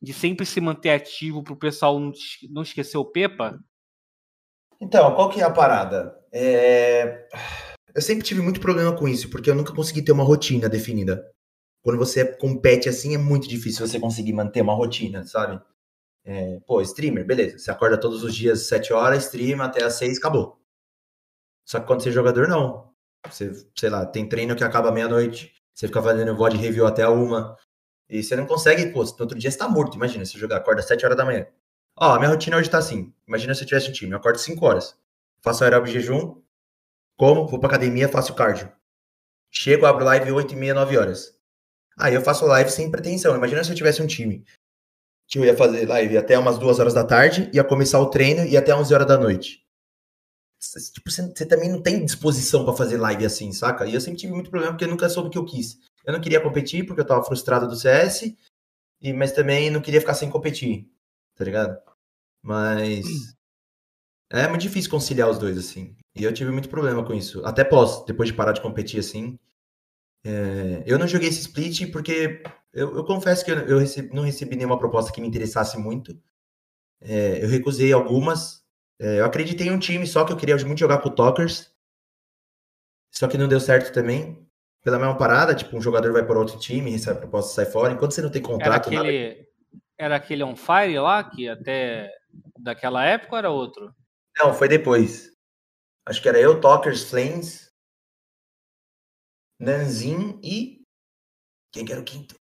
de sempre se manter ativo para o pessoal não, esquecer o Pepa? Então, qual que é a parada? É... Eu sempre tive muito problema com isso, porque eu nunca consegui ter uma rotina definida quando você compete assim, é muito difícil você conseguir manter uma rotina, sabe? É, pô, streamer, beleza. Você acorda todos os dias 7 horas, streama até as 6, acabou. Só que quando você é jogador, não. Você, sei lá, tem treino que acaba meia-noite, você fica fazendo VOD review até a uma, e você não consegue, pô, no outro dia você tá morto. Imagina, você jogar, acorda 7 horas da manhã. Ó, a minha rotina hoje tá assim. Imagina se eu tivesse um time, eu acordo 5 horas. Faço aeróbio jejum, como, vou pra academia, faço cardio. Chego, abro live 8 e meia, 9 horas. Aí eu faço live sem pretensão. Imagina se eu tivesse um time que eu ia fazer live até umas duas horas da tarde, ia começar o treino e até 11 horas da noite. Tipo, você, você também não tem disposição para fazer live assim, saca? E eu sempre tive muito problema porque eu nunca soube o que eu quis. Eu não queria competir porque eu tava frustrado do CS, e, mas também não queria ficar sem competir, tá ligado? Mas é muito difícil conciliar os dois, assim. E eu tive muito problema com isso. Até pós, depois de parar de competir, assim, é, eu não joguei esse split porque eu, eu confesso que eu, eu recebi, não recebi nenhuma proposta que me interessasse muito. É, eu recusei algumas. É, eu acreditei em um time, só que eu queria muito jogar com o Talkers. Só que não deu certo também. Pela mesma parada, tipo, um jogador vai para outro time, recebe a proposta sai fora. Enquanto você não tem contrato. Era aquele, nada... era aquele On Fire lá, que até daquela época ou era outro? Não, foi depois. Acho que era eu, Talkers, Flames. Nanzin e. Quem que era o quinto?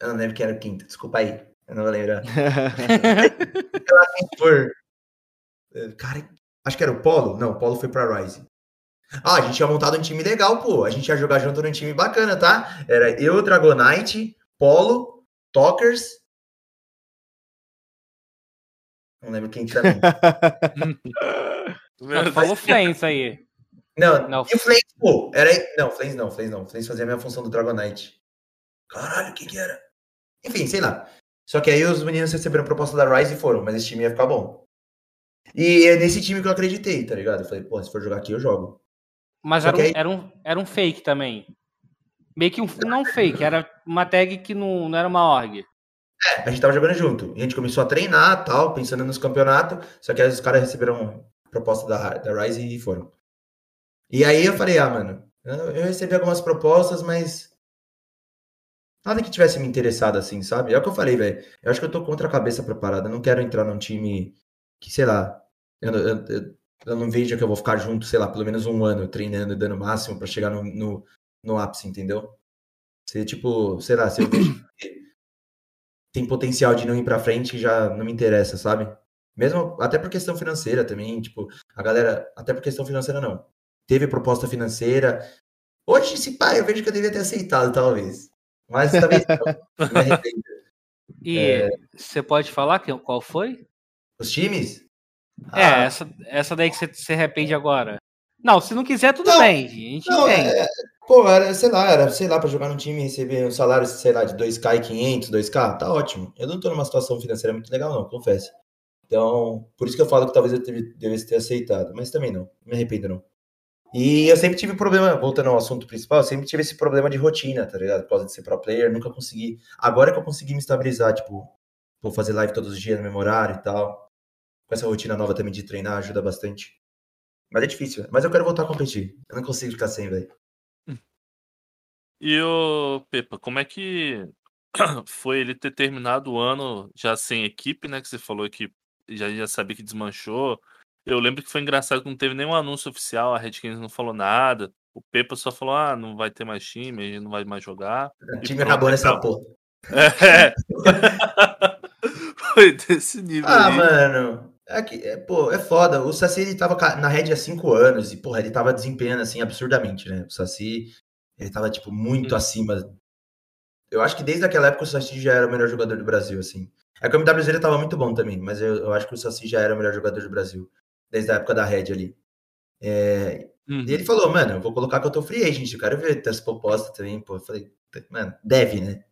Eu não lembro quem era o quinto, desculpa aí. Eu não vou lembrar. for. Cara, acho que era o Polo? Não, o Polo foi pra Rise. Ah, a gente tinha montado um time legal, pô. A gente ia jogar junto num time bacana, tá? Era eu, Dragonite, Polo, Talkers. Não lembro quem também. Falou Flames aí. Não, não. e o Flames, pô, era. Não, Flames não, Flames não. Flames fazia a mesma função do Dragonite. Caralho, o que que era? Enfim, sei lá. Só que aí os meninos receberam a proposta da Rise e foram, mas esse time ia ficar bom. E é nesse time que eu acreditei, tá ligado? Eu falei, pô, se for jogar aqui, eu jogo. Mas era um, aí... era, um, era um fake também. Meio que um. Não fake, era uma tag que não, não era uma org. É, a gente tava jogando junto. A gente começou a treinar tal, pensando nos campeonatos. Só que aí os caras receberam proposta da, da Rise e foram. E aí eu falei, ah, mano, eu recebi algumas propostas, mas nada que tivesse me interessado assim, sabe? É o que eu falei, velho. Eu acho que eu tô contra a cabeça preparada. Eu não quero entrar num time que sei lá, eu, eu, eu, eu não vejo que eu vou ficar junto, sei lá, pelo menos um ano treinando, dando o máximo para chegar no, no, no ápice, entendeu? Se, tipo, sei lá, se eu vejo que tem potencial de não ir pra frente, já não me interessa, sabe? Mesmo até por questão financeira também, tipo, a galera, até por questão financeira não. Teve proposta financeira. Hoje, esse pai, eu vejo que eu devia ter aceitado, talvez. Mas talvez não, me arrependo. E é... você pode falar que, qual foi? Os times? É, ah. essa, essa daí que você se arrepende agora. Não, se não quiser, tudo não, bem. A gente não, é, Pô, era, sei lá, era, sei lá, pra jogar num time e receber um salário, sei lá, de 2K e 500, 2K, tá ótimo. Eu não tô numa situação financeira muito legal, não, confesso. Então, por isso que eu falo que talvez eu devesse ter aceitado, mas também não, não me arrependo não. E eu sempre tive problema, voltando ao assunto principal, eu sempre tive esse problema de rotina, tá ligado? Por causa de ser pro player, nunca consegui. Agora que eu consegui me estabilizar, tipo, vou fazer live todos os dias no meu horário e tal. Com essa rotina nova também de treinar, ajuda bastante. Mas é difícil, mas eu quero voltar a competir. Eu não consigo ficar sem, velho. E o Pepa, como é que foi ele ter terminado o ano já sem equipe, né? Que você falou que já, já sabia que desmanchou. Eu lembro que foi engraçado que não teve nenhum anúncio oficial, a Redskins não falou nada. O Pepa só falou: ah, não vai ter mais time, a gente não vai mais jogar. O time acabou nessa porra. É. foi desse nível. Ah, aí. mano. É que, é, pô, é foda. O Saci ele tava na rede há cinco anos e, porra, ele tava desempenhando assim absurdamente, né? O Saci, ele tava, tipo, muito acima. Eu acho que desde aquela época o Saci já era o melhor jogador do Brasil, assim. É que o MWZ tava muito bom também, mas eu, eu acho que o Saci já era o melhor jogador do Brasil desde a época da Red ali. É, uhum. E ele falou, mano, eu vou colocar que eu tô free agent, eu quero ver essa proposta também, pô. Eu falei, mano, deve, né?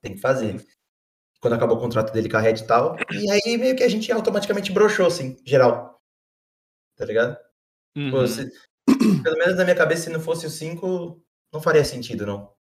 Tem que fazer. Quando acabou o contrato dele com a Red e tal. E aí meio que a gente automaticamente broxou, assim, geral. Tá ligado? Uhum. Pô, se, pelo menos na minha cabeça, se não fosse o 5, não faria sentido, não.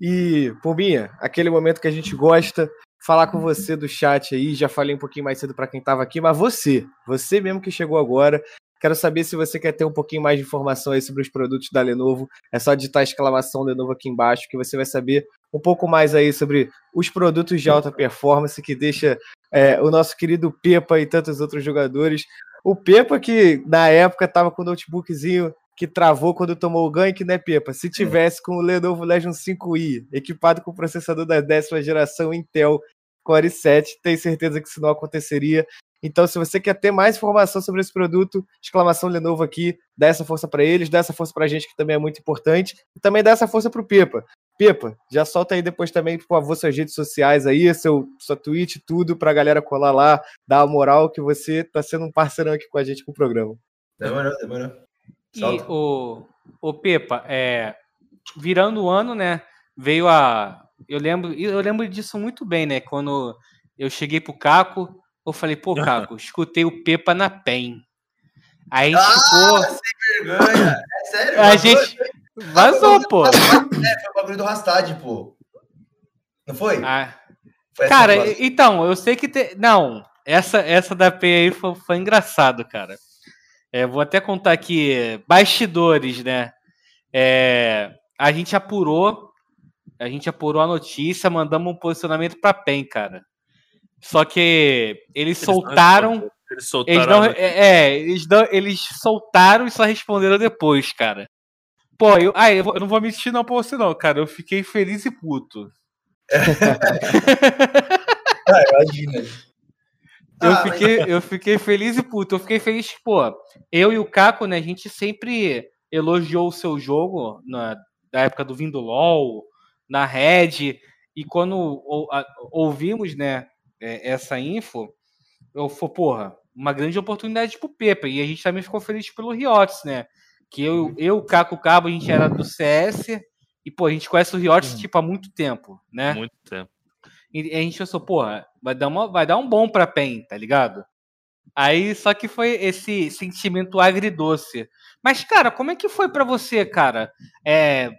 E, Pombinha, aquele momento que a gente gosta, falar com você do chat aí. Já falei um pouquinho mais cedo para quem estava aqui, mas você, você mesmo que chegou agora, quero saber se você quer ter um pouquinho mais de informação aí sobre os produtos da Lenovo. É só digitar exclamação Lenovo aqui embaixo que você vai saber um pouco mais aí sobre os produtos de alta performance que deixa é, o nosso querido Pepa e tantos outros jogadores. O Pepa que na época estava com o notebookzinho que travou quando tomou o gank, né, Pepa? Se tivesse com o Lenovo Legion 5i, equipado com processador da décima geração Intel Core 7, tenho certeza que isso não aconteceria. Então, se você quer ter mais informação sobre esse produto, exclamação Lenovo aqui, dá essa força para eles, dá essa força para a gente, que também é muito importante, e também dá essa força para o Pepa. Pepa, já solta aí depois também, por favor, suas redes sociais aí, seu, sua Twitch, tudo, para a galera colar lá, dar a moral que você está sendo um parceirão aqui com a gente com o programa. Demorou, demorou. E o, o Pepa, é, virando o ano, né, veio a, eu lembro, eu lembro disso muito bem, né? Quando eu cheguei pro Caco, eu falei, pô, Caco, escutei o Pepa na PEN. Aí a gente ah, ficou. Sem vergonha! É sério? A gente. Vazou, pô. É, foi o bagulho do Rastad, pô. Não foi? Ah. foi cara, então, eu sei que. Te... Não, essa, essa da PEN aí foi, foi engraçado, cara. É, vou até contar aqui, bastidores, né? É, a gente apurou a gente apurou a notícia, mandamos um posicionamento para PEN, cara. Só que eles, eles soltaram. Eles soltaram. Eles não, é, é, eles, não, eles soltaram e só responderam depois, cara. Pô, eu, ah, eu, eu não vou mentir não pra você, não, cara. Eu fiquei feliz e puto. ah, imagina. Eu, ah, fiquei, mas... eu fiquei feliz e puto. Eu fiquei feliz, pô. Eu e o Caco, né, a gente sempre elogiou o seu jogo na, da época do Vindo LOL, na Red, e quando ouvimos né, é, essa info, eu falei, porra, uma grande oportunidade pro Pepa, e a gente também ficou feliz pelo Riots, né? Que eu, eu, Caco Cabo, a gente era do CS, e, pô, a gente conhece o Riots, tipo, há muito tempo, né? Muito tempo. E a gente pensou, porra, vai dar, uma, vai dar um bom pra PEN, tá ligado? Aí, só que foi esse sentimento agridoce. Mas, cara, como é que foi para você, cara? É,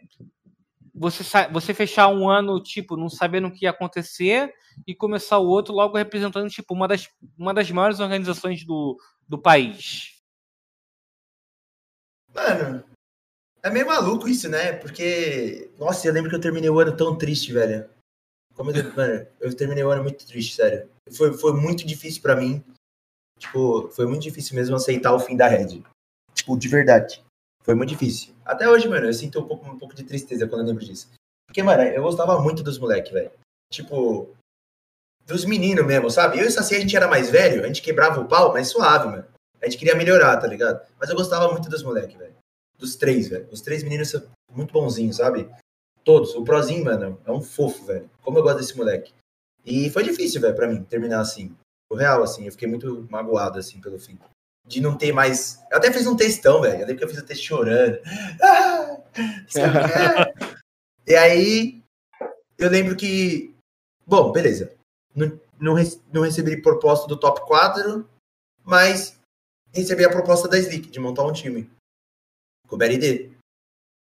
você, você fechar um ano, tipo, não sabendo o que ia acontecer e começar o outro logo representando, tipo, uma das, uma das maiores organizações do, do país. Mano, é meio maluco isso, né? Porque, nossa, eu lembro que eu terminei o ano tão triste, velho. Como eu, mano, eu terminei o ano muito triste, sério. Foi, foi muito difícil pra mim. Tipo, foi muito difícil mesmo aceitar o fim da Red. Tipo, de verdade. Foi muito difícil. Até hoje, mano, eu sinto um pouco, um pouco de tristeza quando eu lembro disso. Porque, mano, eu gostava muito dos moleques, velho. Tipo, dos meninos mesmo, sabe? Eu e Saci, a gente era mais velho, a gente quebrava o pau, mas suave, mano. A gente queria melhorar, tá ligado? Mas eu gostava muito dos moleques, velho. Dos três, velho. Os três meninos são muito bonzinhos, sabe? Todos. O Prozinho, mano, é um fofo, velho. Como eu gosto desse moleque. E foi difícil, velho, pra mim, terminar assim. O real, assim, eu fiquei muito magoado, assim, pelo fim. De não ter mais. Eu até fiz um textão, velho. Eu lembro que eu fiz o texto chorando. Ah, e aí, eu lembro que. Bom, beleza. Não, não, não recebi proposta do top 4, mas recebi a proposta da Slick de montar um time com o BRD.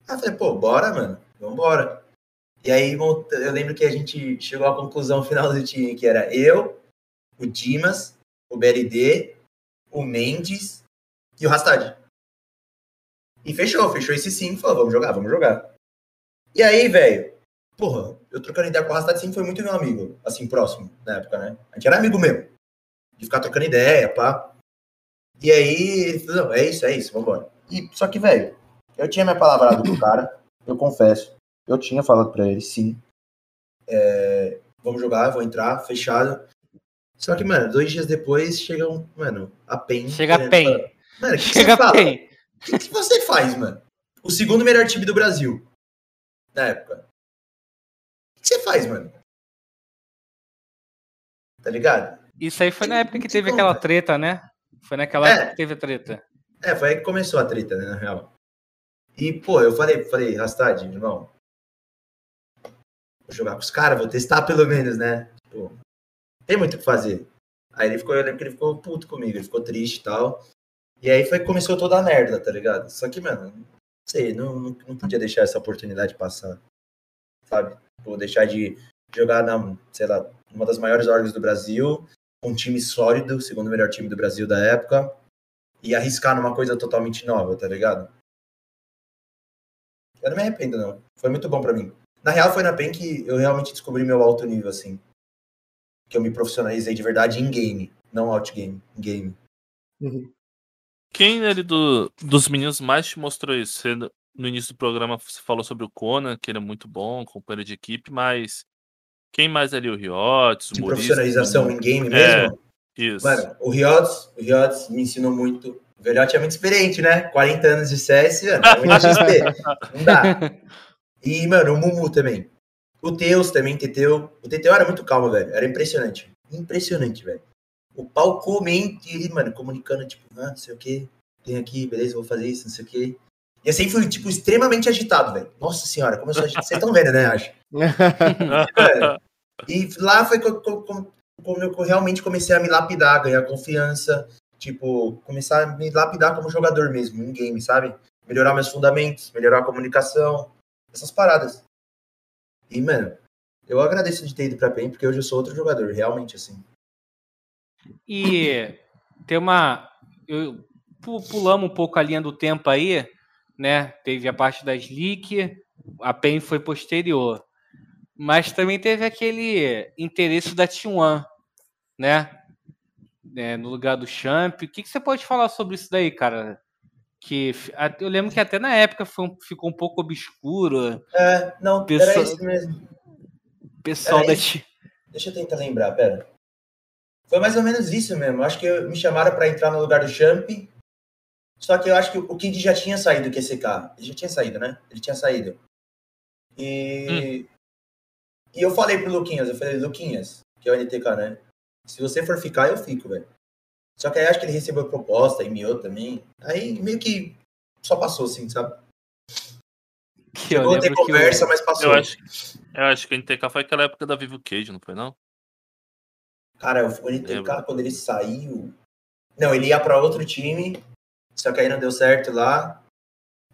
Aí eu falei, pô, bora, mano, vambora. E aí eu lembro que a gente chegou à conclusão final do time, que era eu, o Dimas, o BRD, o Mendes e o Rastad. E fechou, fechou esse sim, falou, vamos jogar, vamos jogar. E aí, velho, porra, eu trocando ideia com o Rastad sim foi muito meu amigo, assim, próximo, na época, né? A gente era amigo mesmo. De ficar trocando ideia, pá. E aí, ele falou, não, é isso, é isso, vambora. E, só que, velho, eu tinha minha palavra pro cara, eu confesso. Eu tinha falado pra ele, sim. É, vamos jogar, vou entrar, fechado. Só que, mano, dois dias depois chega um, mano, a PEN. Chega a PEN. Falar, mano, que chega a PEN. O que, que você faz, mano? O segundo melhor time do Brasil. Na época. O que você faz, mano? Tá ligado? Isso aí foi na época que teve aquela treta, né? Foi naquela é. época que teve a treta. É, foi aí que começou a treta, né, na real. E, pô, eu falei, falei, Rastad, irmão, vou jogar com os caras, vou testar pelo menos, né? Tipo, tem muito o que fazer. Aí ele ficou, eu lembro que ele ficou puto comigo, ele ficou triste e tal. E aí foi começou toda a merda, tá ligado? Só que, mano, não sei, não, não, não podia deixar essa oportunidade passar, sabe? Vou deixar de jogar na, sei lá, uma das maiores órgãos do Brasil, um time sólido, segundo melhor time do Brasil da época, e arriscar numa coisa totalmente nova, tá ligado? Eu não me arrependo, não. Foi muito bom para mim. Na real, foi na PEN que eu realmente descobri meu alto nível, assim. Que eu me profissionalizei de verdade em game, não outgame, em game. Uhum. Quem ali do, dos meninos mais te mostrou isso? Você, no início do programa você falou sobre o Conan, que ele é muito bom, companheiro de equipe, mas quem mais ali? O Riots, o De profissionalização em game mesmo? É, isso. Mano, o Riots, o Riots me ensinou muito. O Velhote é muito experiente, né? 40 anos de CS, mano, é muito XP. Não dá. E, mano, o Mumu também. O Teus também, Teteu. O Teteu era muito calmo, velho. Era impressionante. Impressionante, velho. O pau comente, ele, mano, comunicando, tipo, ah, não sei o que, tem aqui, beleza, vou fazer isso, não sei o que. E assim fui, tipo, extremamente agitado, velho. Nossa senhora, como eu sou agitado. Vocês estão vendo, né, acho? e lá foi quando eu realmente comecei a me lapidar, ganhar confiança, tipo, começar a me lapidar como jogador mesmo, em game, sabe? Melhorar meus fundamentos, melhorar a comunicação, essas paradas. E, mano, eu agradeço de ter ido pra PEN, porque hoje eu sou outro jogador, realmente, assim. E tem uma. Eu, pulamos um pouco a linha do tempo aí, né? Teve a parte das leak, a PEN foi posterior. Mas também teve aquele interesse da T1, né? É, no lugar do Champ. O que, que você pode falar sobre isso daí, cara? Que eu lembro que até na época um, ficou um pouco obscuro. É, não, pessoal, era isso mesmo. Pessoal da Deixa eu tentar lembrar, pera. Foi mais ou menos isso mesmo. Acho que me chamaram para entrar no lugar do Champ. Só que eu acho que o Kid já tinha saído do QCK. Ele já tinha saído, né? Ele tinha saído. E. Hum. E eu falei pro Luquinhas, eu falei, Luquinhas, que é o NTK, né? Se você for ficar, eu fico, velho. Só que aí acho que ele recebeu a proposta e miou também. Aí meio que só passou, assim, sabe? Que Chegou a ter conversa, eu... mas passou. Eu acho, eu acho que o NTK foi aquela época da Vivo Cage, não foi não? Cara, o NTK, Lembra. quando ele saiu. Não, ele ia para outro time, só que aí não deu certo lá.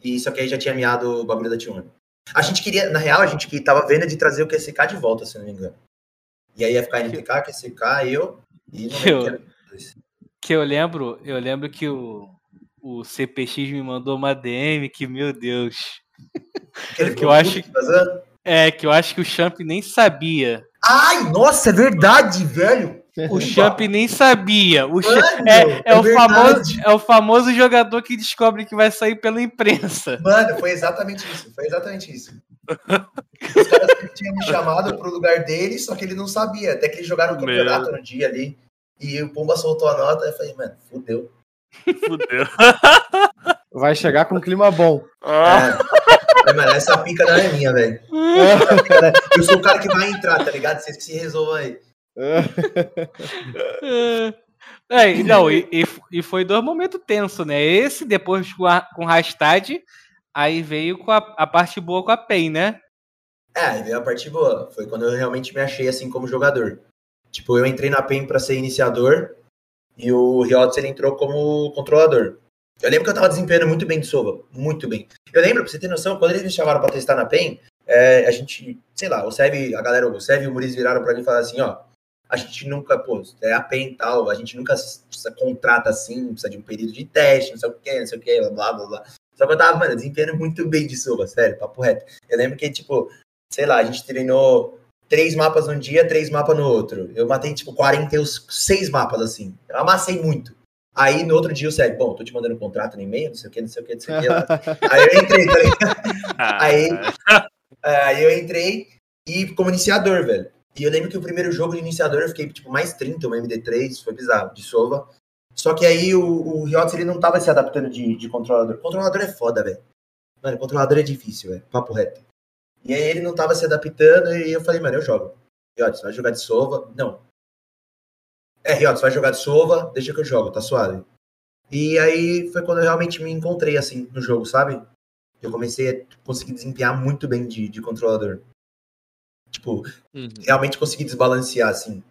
E só que aí já tinha miado o bagulho da T1. A gente queria, na real, a gente que tava vendo de trazer o QSK de volta, se não me engano. E aí ia ficar NTK, QSK, eu e não eu, que eu lembro, eu lembro que o, o CPX me mandou uma DM que, meu Deus. Que, que eu acho que, é, que eu acho que o Champ nem sabia Ai, nossa, é verdade, velho. O Champ nem sabia. O Champ- Mano, é, é, é o famoso, é o famoso jogador que descobre que vai sair pela imprensa. Mano, foi exatamente isso. Foi exatamente isso. Os caras tinham me chamado pro lugar dele, só que ele não sabia. Até que eles jogaram o Meu. campeonato no dia ali. E o Pumba soltou a nota. Eu falei, mano, fudeu. Fudeu. Vai chegar com um clima bom. Ah, É. Falei, mano, essa pica não é minha, velho. É- Eu sou o cara que vai entrar, tá ligado? Vocês que se resolvam aí. É, e não, e, e- e foi dois momentos tensos, né? Esse, depois com, a, com Rastad, aí veio com a, a parte boa com a PEN, né? É, aí veio a parte boa. Foi quando eu realmente me achei assim como jogador. Tipo, eu entrei na PEN pra ser iniciador e o Riots ele entrou como controlador. Eu lembro que eu tava desempenhando muito bem de Sova, muito bem. Eu lembro, pra você ter noção, quando eles me chamaram pra testar na PEN, é, a gente, sei lá, o Sev, a galera, o Sev e o Muriz viraram pra mim e falaram assim, ó, a gente nunca, pô, é a PEN e tal, a gente nunca contrata assim, precisa de um período de teste, não sei o que, não sei o que, blá, blá, blá. Só que eu tava, mano, desempenhando muito bem de Sova, sério, papo reto. Eu lembro que, tipo, sei lá, a gente treinou três mapas num dia, três mapas no outro. Eu matei, tipo, 46 mapas, assim. Eu amassei muito. Aí, no outro dia, o Sérgio, bom, tô te mandando um contrato no e-mail, não sei o que, não sei o que, não sei o que. Aí eu entrei, tá ligado? Aí, aí eu entrei e como iniciador, velho. E eu lembro que o primeiro jogo de iniciador eu fiquei, tipo, mais 30, uma MD3, foi bizarro, de Sova. Só que aí o, o Riots, ele não tava se adaptando de, de controlador. Controlador é foda, velho. Mano, controlador é difícil, velho. Papo reto. E aí ele não tava se adaptando e eu falei, mano, eu jogo. Riots, vai jogar de Sova? Não. É, Riots, vai jogar de Sova? Deixa que eu jogo, tá suave. E aí foi quando eu realmente me encontrei, assim, no jogo, sabe? Eu comecei a conseguir desempenhar muito bem de, de controlador. Tipo, Uhum. realmente consegui desbalancear, assim.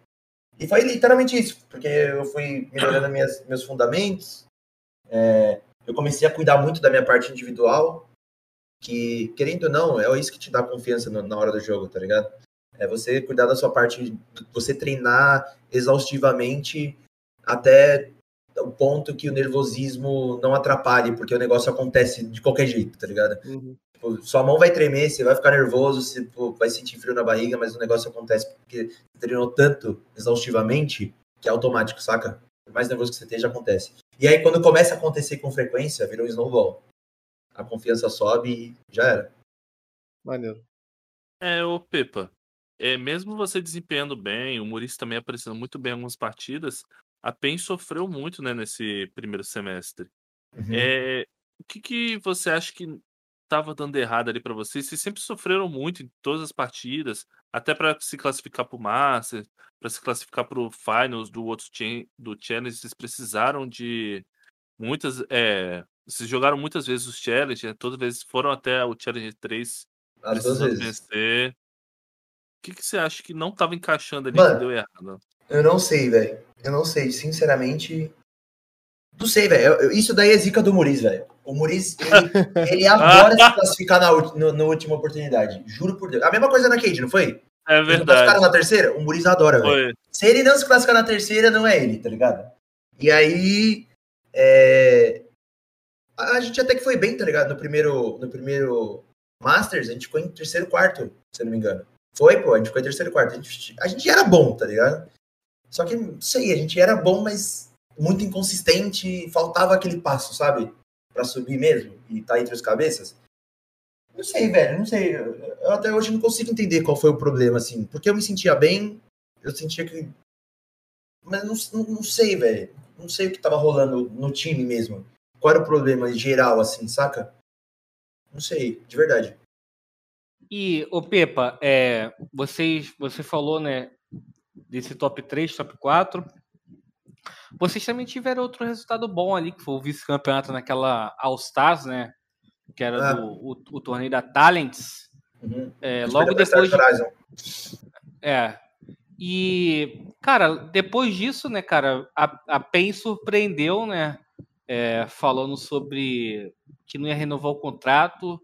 E foi literalmente isso, porque eu fui melhorando minhas, meus fundamentos, é, eu comecei a cuidar muito da minha parte individual, que, querendo ou não, é isso que te dá confiança no- na hora do jogo, tá ligado? É você cuidar da sua parte, você treinar exaustivamente até o ponto que o nervosismo não atrapalhe, porque o negócio acontece de qualquer jeito, tá ligado? Uhum. Tipo, sua mão vai tremer, você vai ficar nervoso, você pô, vai sentir frio na barriga, mas o negócio acontece porque você treinou tanto exaustivamente que é automático, saca? Por mais nervoso que você esteja, acontece. E aí, quando começa a acontecer com frequência, vira um snowball. A confiança sobe e já era. Maneiro. É, ô Pepa, é, mesmo você desempenhando bem, o Muricy também aparecendo muito bem em algumas partidas, a PEN sofreu muito, né, nesse primeiro semestre. Uhum. É, o que, que você acha que estava dando errado ali para vocês? Vocês sempre sofreram muito em todas as partidas, até para se classificar para o Master, para se classificar para o Finals do outro cha- do Challenge, vocês precisaram de muitas. É, vocês jogaram muitas vezes os Challenge, né? todas as vezes foram até o Challenge 3 As duas vezes. vencer. O que, que você acha que não estava encaixando ali Mano, que deu errado? Eu não sei, velho. Eu não sei, sinceramente. Não sei, velho. Isso daí é zica do Muriz, velho. O Muriz, ele, ele adora se classificar na, no- na última oportunidade. Juro por Deus. A mesma coisa na Cade, não foi? É classificaram verdade. na terceira? O Muriz adora, velho. Se ele não se classificar na terceira, não é ele, tá ligado? E aí. é, A gente até que foi bem, tá ligado? No primeiro, no primeiro Masters, a gente ficou em terceiro quarto, se eu não me engano. Foi, pô, a gente ficou em terceiro quarto. A gente, a gente era bom, tá ligado? Só que, não sei, a gente era bom, mas muito inconsistente, faltava aquele passo, sabe? Pra subir mesmo e tá entre os cabeças. Não sei, velho, não sei. Eu até hoje não consigo entender qual foi o problema, assim. Porque eu me sentia bem, eu sentia que. Mas não, não, não sei, velho. Não sei o que tava rolando no time mesmo. Qual era o problema geral, assim, saca? Não sei, de verdade. E, ô Pepa, é, vocês, você falou, né, desse top 3, top 4. Vocês também tiveram outro resultado bom ali, que foi o vice-campeonato naquela All-Stars, né? Que era Ah. do, o, o torneio da Talents. Uhum. É, logo depois. de-. É. E, cara, depois disso, né, cara, a, a PEN surpreendeu, né? É, falando sobre que não ia renovar o contrato.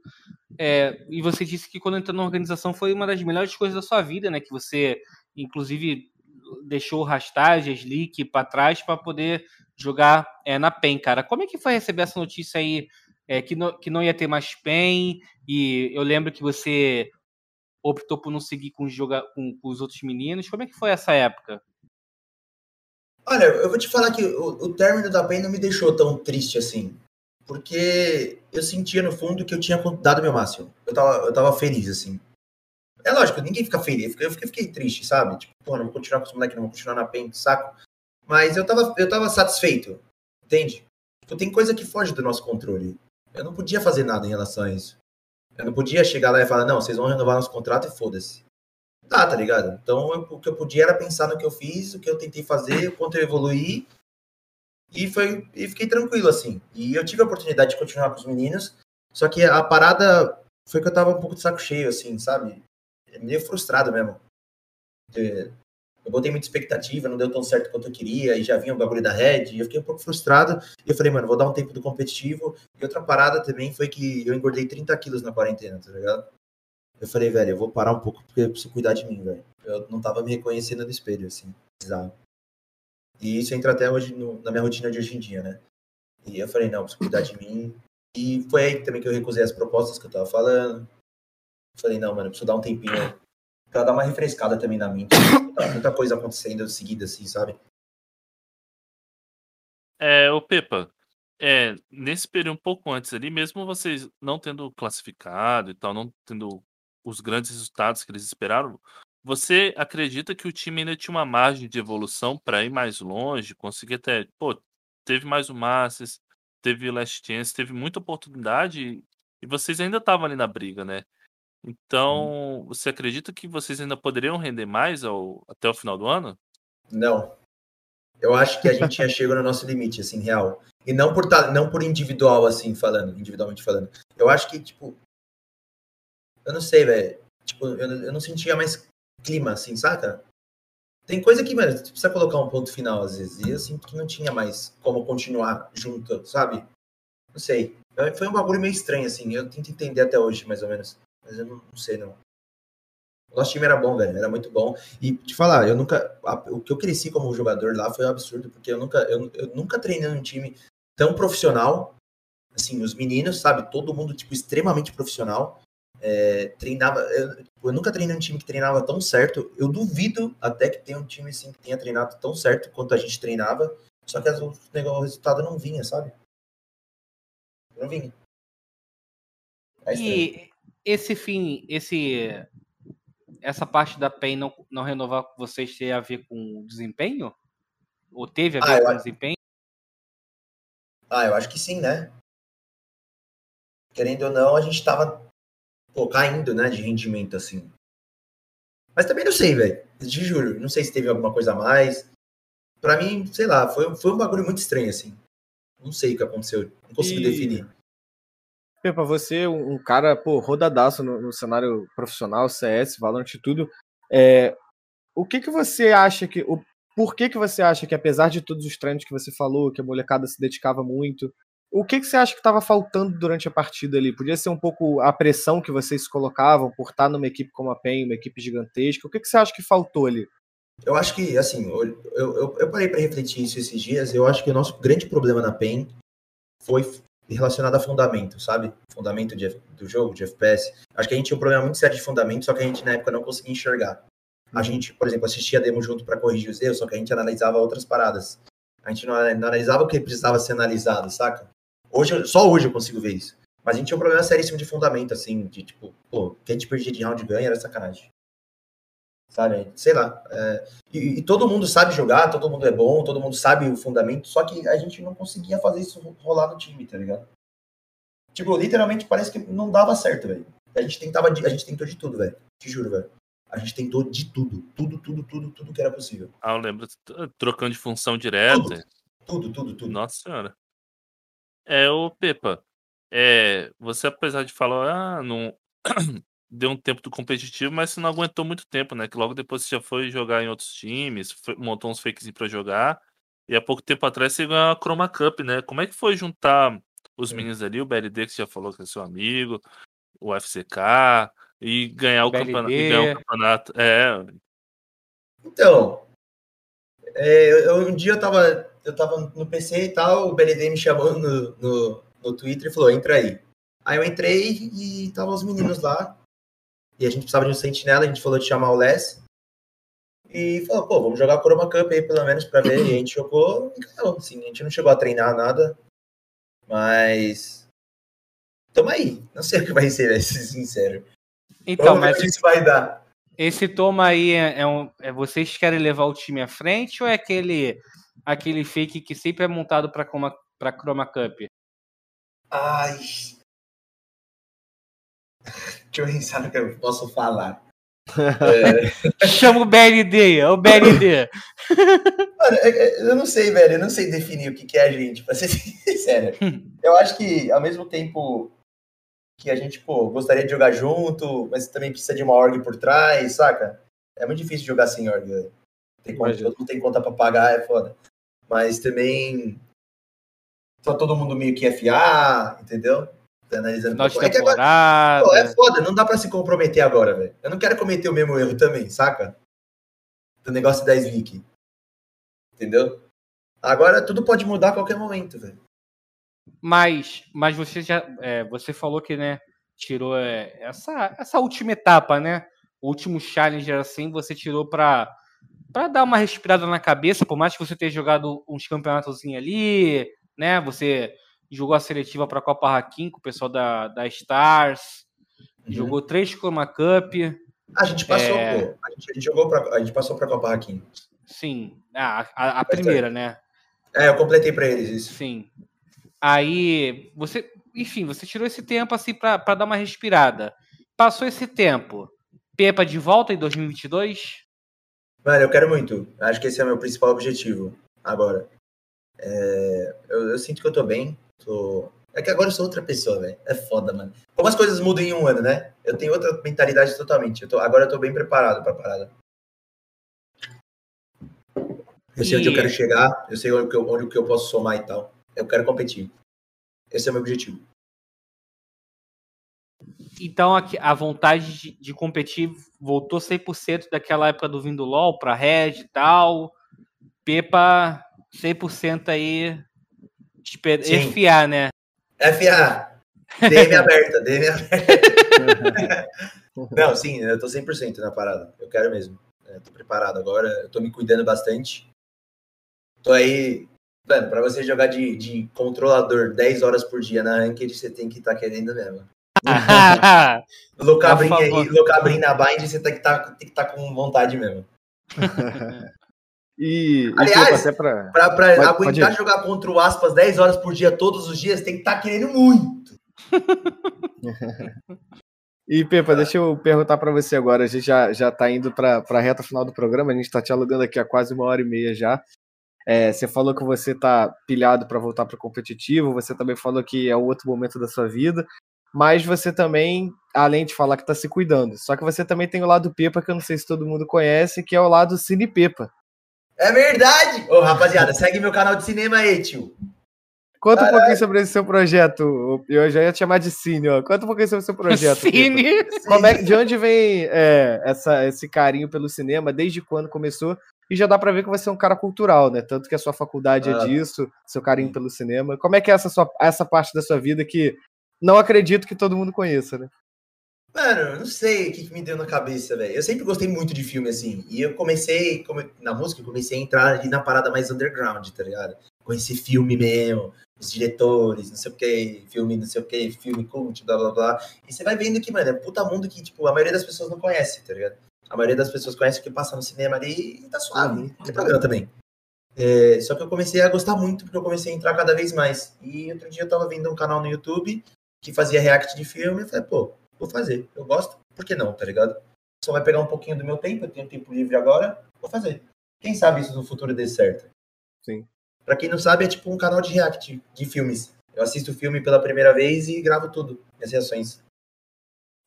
É, e você disse que quando entrou na organização foi uma das melhores coisas da sua vida, né? Que você, inclusive, deixou o Rastage, Slick para trás para poder jogar é, na PEN, cara. Como é que foi receber essa notícia aí é, que, não, que não ia ter mais PEN? E eu lembro que você optou por não seguir com os, joga com, com os outros meninos. Como é que foi essa época? Olha, eu vou te falar que o, o término da PEN não me deixou tão triste assim. Porque eu sentia no fundo que eu tinha dado meu máximo. Eu tava, eu tava feliz, assim. É lógico, ninguém fica feliz. Eu fiquei, fiquei triste, sabe? Tipo, pô, não vou continuar com os moleques, não vou continuar na PEN, saco. Mas eu tava, eu tava satisfeito, entende? Tipo, tem coisa que foge do nosso controle. Eu não podia fazer nada em relação a isso. Eu não podia chegar lá e falar, não, vocês vão renovar nosso contrato e foda-se. Tá, tá ligado? Então eu, o que eu podia era pensar no que eu fiz, o que eu tentei fazer, o quanto eu evoluí. E, foi, e fiquei tranquilo, assim. E eu tive a oportunidade de continuar com os meninos. Só que a parada foi que eu tava um pouco de saco cheio, assim, sabe? Meio frustrado mesmo. Eu botei muita expectativa, não deu tão certo quanto eu queria, e já vinha o bagulho da Red, e eu fiquei um pouco frustrado. E eu falei, mano, vou dar um tempo do competitivo. E outra parada também foi que eu engordei 30 quilos na quarentena, tá ligado? Eu falei, velho, eu vou parar um pouco porque eu preciso cuidar de mim, velho. Eu não tava me reconhecendo no espelho, assim, bizarro. E isso entra até hoje no, na minha rotina de hoje em dia, né? E eu falei, não, preciso cuidar de mim. E foi aí também que eu recusei as propostas que eu tava falando. Falei, não, mano, eu preciso dar um tempinho pra dar uma refrescada também na mente. Muita coisa acontecendo seguida, assim, sabe? É, o Pepa, é, nesse período um pouco antes ali, mesmo vocês não tendo classificado e tal, não tendo os grandes resultados que eles esperaram, você acredita que o time ainda tinha uma margem de evolução para ir mais longe, conseguir até, pô, teve mais o Masters, teve o Last Chance, teve muita oportunidade e vocês ainda estavam ali na briga, né? Então, você acredita que vocês ainda poderiam render mais ao, até o final do ano? Não. Eu acho que a gente já chegou no nosso limite, assim, real. E não por, não por individual, assim, falando, individualmente falando. Eu acho que, tipo, eu não sei, velho. Tipo, eu, eu não sentia mais clima, assim, saca? Tem coisa que, mano, você precisa colocar um ponto final às vezes. E eu sinto que não tinha mais como continuar junto, sabe? Não sei. Foi um bagulho meio estranho, assim. Eu tento entender até hoje, mais ou menos. Mas eu não, não sei, não. O nosso time era bom, velho. Era muito bom. E te falar, eu nunca. o que eu cresci como jogador lá foi um absurdo, porque eu nunca, eu, eu nunca treinei num time tão profissional. Assim, os meninos, sabe? Todo mundo, tipo, extremamente profissional. É, treinava. Eu, eu, nunca treinei um time que treinava tão certo. Eu duvido até que tenha um time assim que tenha treinado tão certo quanto a gente treinava. Só que o, o resultado não vinha, sabe? Não vinha. É e esse fim, esse essa parte da PEN não, não renovar com vocês tem a ver com desempenho? Ou teve a ver ah, com acho... desempenho? Ah, eu acho que sim, né? Querendo ou não, a gente tava pô, caindo, né, de rendimento, assim. Mas também não sei, velho. Te juro, não sei se teve alguma coisa a mais. Pra mim, sei lá, foi, foi um bagulho muito estranho, assim. Não sei o que aconteceu, não consigo e... definir. Pepa, você, um, um cara, pô, rodadaço no, no, cenário profissional, CS, Valorant e tudo. É, o que que você acha que. O, por que que você acha que, apesar de todos os treinos que você falou, que a molecada se dedicava muito, o que, que você acha que estava faltando durante a partida ali? Podia ser um pouco a pressão que vocês colocavam por estar numa equipe como a PEN, uma equipe gigantesca. O que, que você acha que faltou ali? Eu acho que, assim, eu, eu, eu parei para refletir isso esses dias. Eu acho que o nosso grande problema na PEN foi relacionado a fundamento, sabe? Fundamento de, do jogo, de FPS. Acho que a gente tinha um problema muito sério de fundamento, só que a gente na época não conseguia enxergar. A gente, por exemplo, assistia a demo junto para corrigir os erros, só que a gente analisava outras paradas. A gente não, não analisava o que precisava ser analisado, saca? Hoje, só hoje eu consigo ver isso. Mas a gente tinha um problema seríssimo de fundamento, assim, de tipo, pô, quem gente perdia de round ganha era sacanagem. Sabe? Sei lá. É, e, e, todo mundo sabe jogar, todo mundo é bom, todo mundo sabe o fundamento, só que a gente não conseguia fazer isso rolar no time, tá ligado? Tipo, literalmente parece que não dava certo, velho. A gente tentava, a gente tentou de tudo, velho. Te juro, velho. A gente tentou de tudo. Tudo, tudo, tudo, tudo que era possível. Ah, eu lembro. Trocando de função direta. Tudo, tudo, tudo. tudo. Nossa senhora. É, o Pepa, é, você apesar de falar, ah, não deu um tempo do competitivo, mas você não aguentou muito tempo, né? Que logo depois você já foi jogar em outros times, foi, montou uns fakes para jogar, e há pouco tempo atrás você ganhou a Chroma Cup, né? Como é que foi juntar os meninos ali, o BLD que você já falou que é seu amigo, o FCK, e ganhar o, campeonato, e ganhar o campeonato? É. Então, é, eu, um dia eu tava eu tava no PC e tal, o BLD me chamou no, no, no Twitter e falou, entra aí. Aí eu entrei e tava os meninos lá. E a gente precisava de um sentinela, a gente falou de chamar o Les. E falou, pô, vamos jogar Chroma Cup aí pelo menos pra ver. E a gente jogou e ganhou. Assim, a gente não chegou a treinar nada. Mas. Tamo aí. Não sei o que vai ser, vai ser sincero. Então, mas isso vai dar. esse toma aí é, é um. É vocês querem levar o time à frente ou é aquele aquele fake que sempre é montado pra Chroma, pra Chroma Cup? Ai. Deixa eu pensar no que eu posso falar. É, Chama o BND, é o BND. Mano, é- é- eu não sei, velho. Eu não sei definir o que é a gente, pra ser sincero. Eu acho que, ao mesmo tempo que a gente, pô, gostaria de jogar junto, mas também precisa de uma org por trás, saca? É muito difícil jogar sem org. Tem conta, todo mundo tem conta pra pagar, é foda. Mas também. Só todo mundo meio que FA, entendeu? Tá analisando. Final de É que agora- temporada. Pô, é foda, não dá pra se comprometer agora, velho. Eu não quero cometer o mesmo erro também, saca? Do negócio da Slick. Entendeu? Agora tudo pode mudar a qualquer momento, velho. Mas, mas você já, é, você falou que, né, tirou é, essa, essa última etapa, né? O último challenger assim, você tirou pra, pra dar uma respirada na cabeça, por mais que você tenha jogado uns campeonatos ali, né? Você jogou a seletiva pra Copa Hakim com o pessoal da, da Stars, jogou três Chroma Cup, A gente passou, É. pô. A gente, a gente jogou pra, a gente passou pra Copa Hakim. sim, a, a, a primeira, né? É, eu completei pra eles isso. Sim. Aí, você, enfim, você tirou esse tempo assim pra dar uma respirada. Passou esse tempo. Pepa de volta em 2022? Mano, eu quero muito. Acho que esse é o meu principal objetivo agora. É, eu, eu sinto que eu tô bem. Tô... É que agora eu sou outra pessoa, velho. É foda, mano. Como as coisas mudam em um ano, né? Eu tenho outra mentalidade totalmente. Eu tô, agora eu tô bem preparado pra parada. Eu sei onde eu E- quero chegar, eu sei onde eu, onde que eu posso somar e tal. Eu quero competir. Esse é o meu objetivo. Então a, a vontade de, de competir voltou 100% daquela época do Vindo LOL pra Red e tal. Pepa 100% aí. Sim. FA, né? FA, DM aberta, DM aberta. Não, sim, eu tô 100% na parada. Eu quero mesmo. Eu tô preparado agora, eu tô me cuidando bastante. Tô aí. Mano, pra você jogar de, de controlador 10 horas por dia na Ranked, você tem que estar querendo mesmo. Locabrin aí. Locabrin na bind, você tem que estar tem que tá com vontade mesmo. E, e Aliás, até pra. Pra, pra Pode- aguentar pode jogar contra o Aspas 10 horas por dia todos os dias, tem que estar querendo muito. E Pepa, deixa eu perguntar pra você agora. A gente já, já tá indo pra, pra reta final do programa, a gente tá te alugando aqui há quase uma hora e meia já. É, você falou que você tá pilhado pra voltar pro competitivo, você também falou que é outro momento da sua vida, mas você também, além de falar que tá se cuidando, só que você também tem o lado Pepa, que eu não sei se todo mundo conhece, que é o lado Cine Pepa. É verdade! Ô, rapaziada, segue meu canal de cinema aí, tio. Conta um Caralho. pouquinho sobre esse seu projeto. Eu já ia te chamar de Cine, ó. Conta um pouquinho sobre o seu projeto. Pepa. Cine. Como é, que- de onde vem é, essa, esse carinho pelo cinema? Desde quando começou? E já dá pra ver que você é um cara cultural, né? Tanto que a sua faculdade Ah. é disso, seu carinho pelo cinema. Como é que é essa, sua, essa parte da sua vida que não acredito que todo mundo conheça, né? Mano, não sei o que, que me deu na cabeça, velho. Eu sempre gostei muito de filme, assim. E eu comecei, come- na música, eu comecei a entrar ali na parada mais underground, tá ligado? Conhecer filme mesmo, os diretores, não sei o que, filme, não sei o que, filme cult, blá blá blá. E você vai vendo que, mano, é puta mundo que, tipo, a maioria das pessoas não conhece, tá ligado? A maioria das pessoas conhece o que passa no cinema ali e tá suave. Tem programa também. É, só que eu comecei a gostar muito porque eu comecei a entrar cada vez mais. E outro dia eu tava vendo um canal no YouTube que fazia react de filme eu falei, pô, vou fazer. Eu gosto, por que não, tá ligado? Só vai pegar um pouquinho do meu tempo, eu tenho tempo livre agora, vou fazer. Quem sabe isso no futuro dê certo? Sim. Pra quem não sabe, é tipo um canal de react de filmes. Eu assisto o filme pela primeira vez e gravo tudo, minhas reações.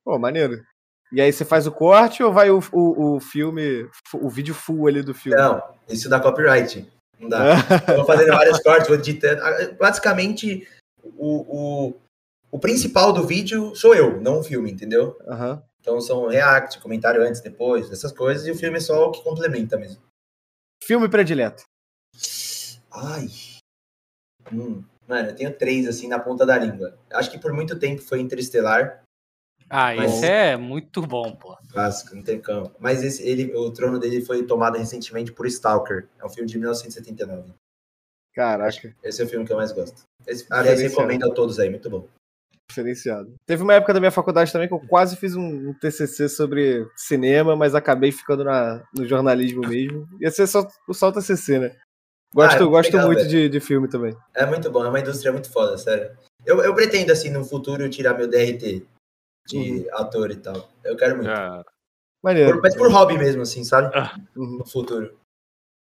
Pô, maneiro. E aí você faz o corte ou vai o, o, o filme, o vídeo full ali do filme? Não, isso dá copyright. Não dá. Eu vou fazendo vários cortes, vou editando. Ah, Basicamente, o, o, o principal do vídeo sou eu, não o filme, entendeu? Aham. Então são react, comentário antes, depois, essas coisas, e o filme é só o que complementa mesmo. Filme predileto. Ai. Hum. Mano, eu tenho três assim na ponta da língua. Acho que por muito tempo foi Interestelar. Ah, Mas- isso é muito bom, pô. Clássico, não tem campo. Mas esse, ele, o trono dele foi tomado recentemente por Stalker. É um filme de 1979. Caraca, Esse é o filme que eu mais gosto. Esse, aliás, Diferenciado. recomendo a todos aí, muito bom. Diferenciado. Teve uma época da minha faculdade também que eu quase fiz um, um TCC sobre cinema, mas acabei ficando na, no jornalismo mesmo. Ia ser só, só o TCC, né? Gosto, Ah, é muito gosto legal, muito de, de filme também. É muito bom, é uma indústria muito foda, sério. Eu, eu pretendo, assim, no futuro, tirar meu DRT de ator e tal. Eu quero muito. Ah, Maneiro. Por- mas por hobby mesmo, assim, sabe? Uhum. No futuro.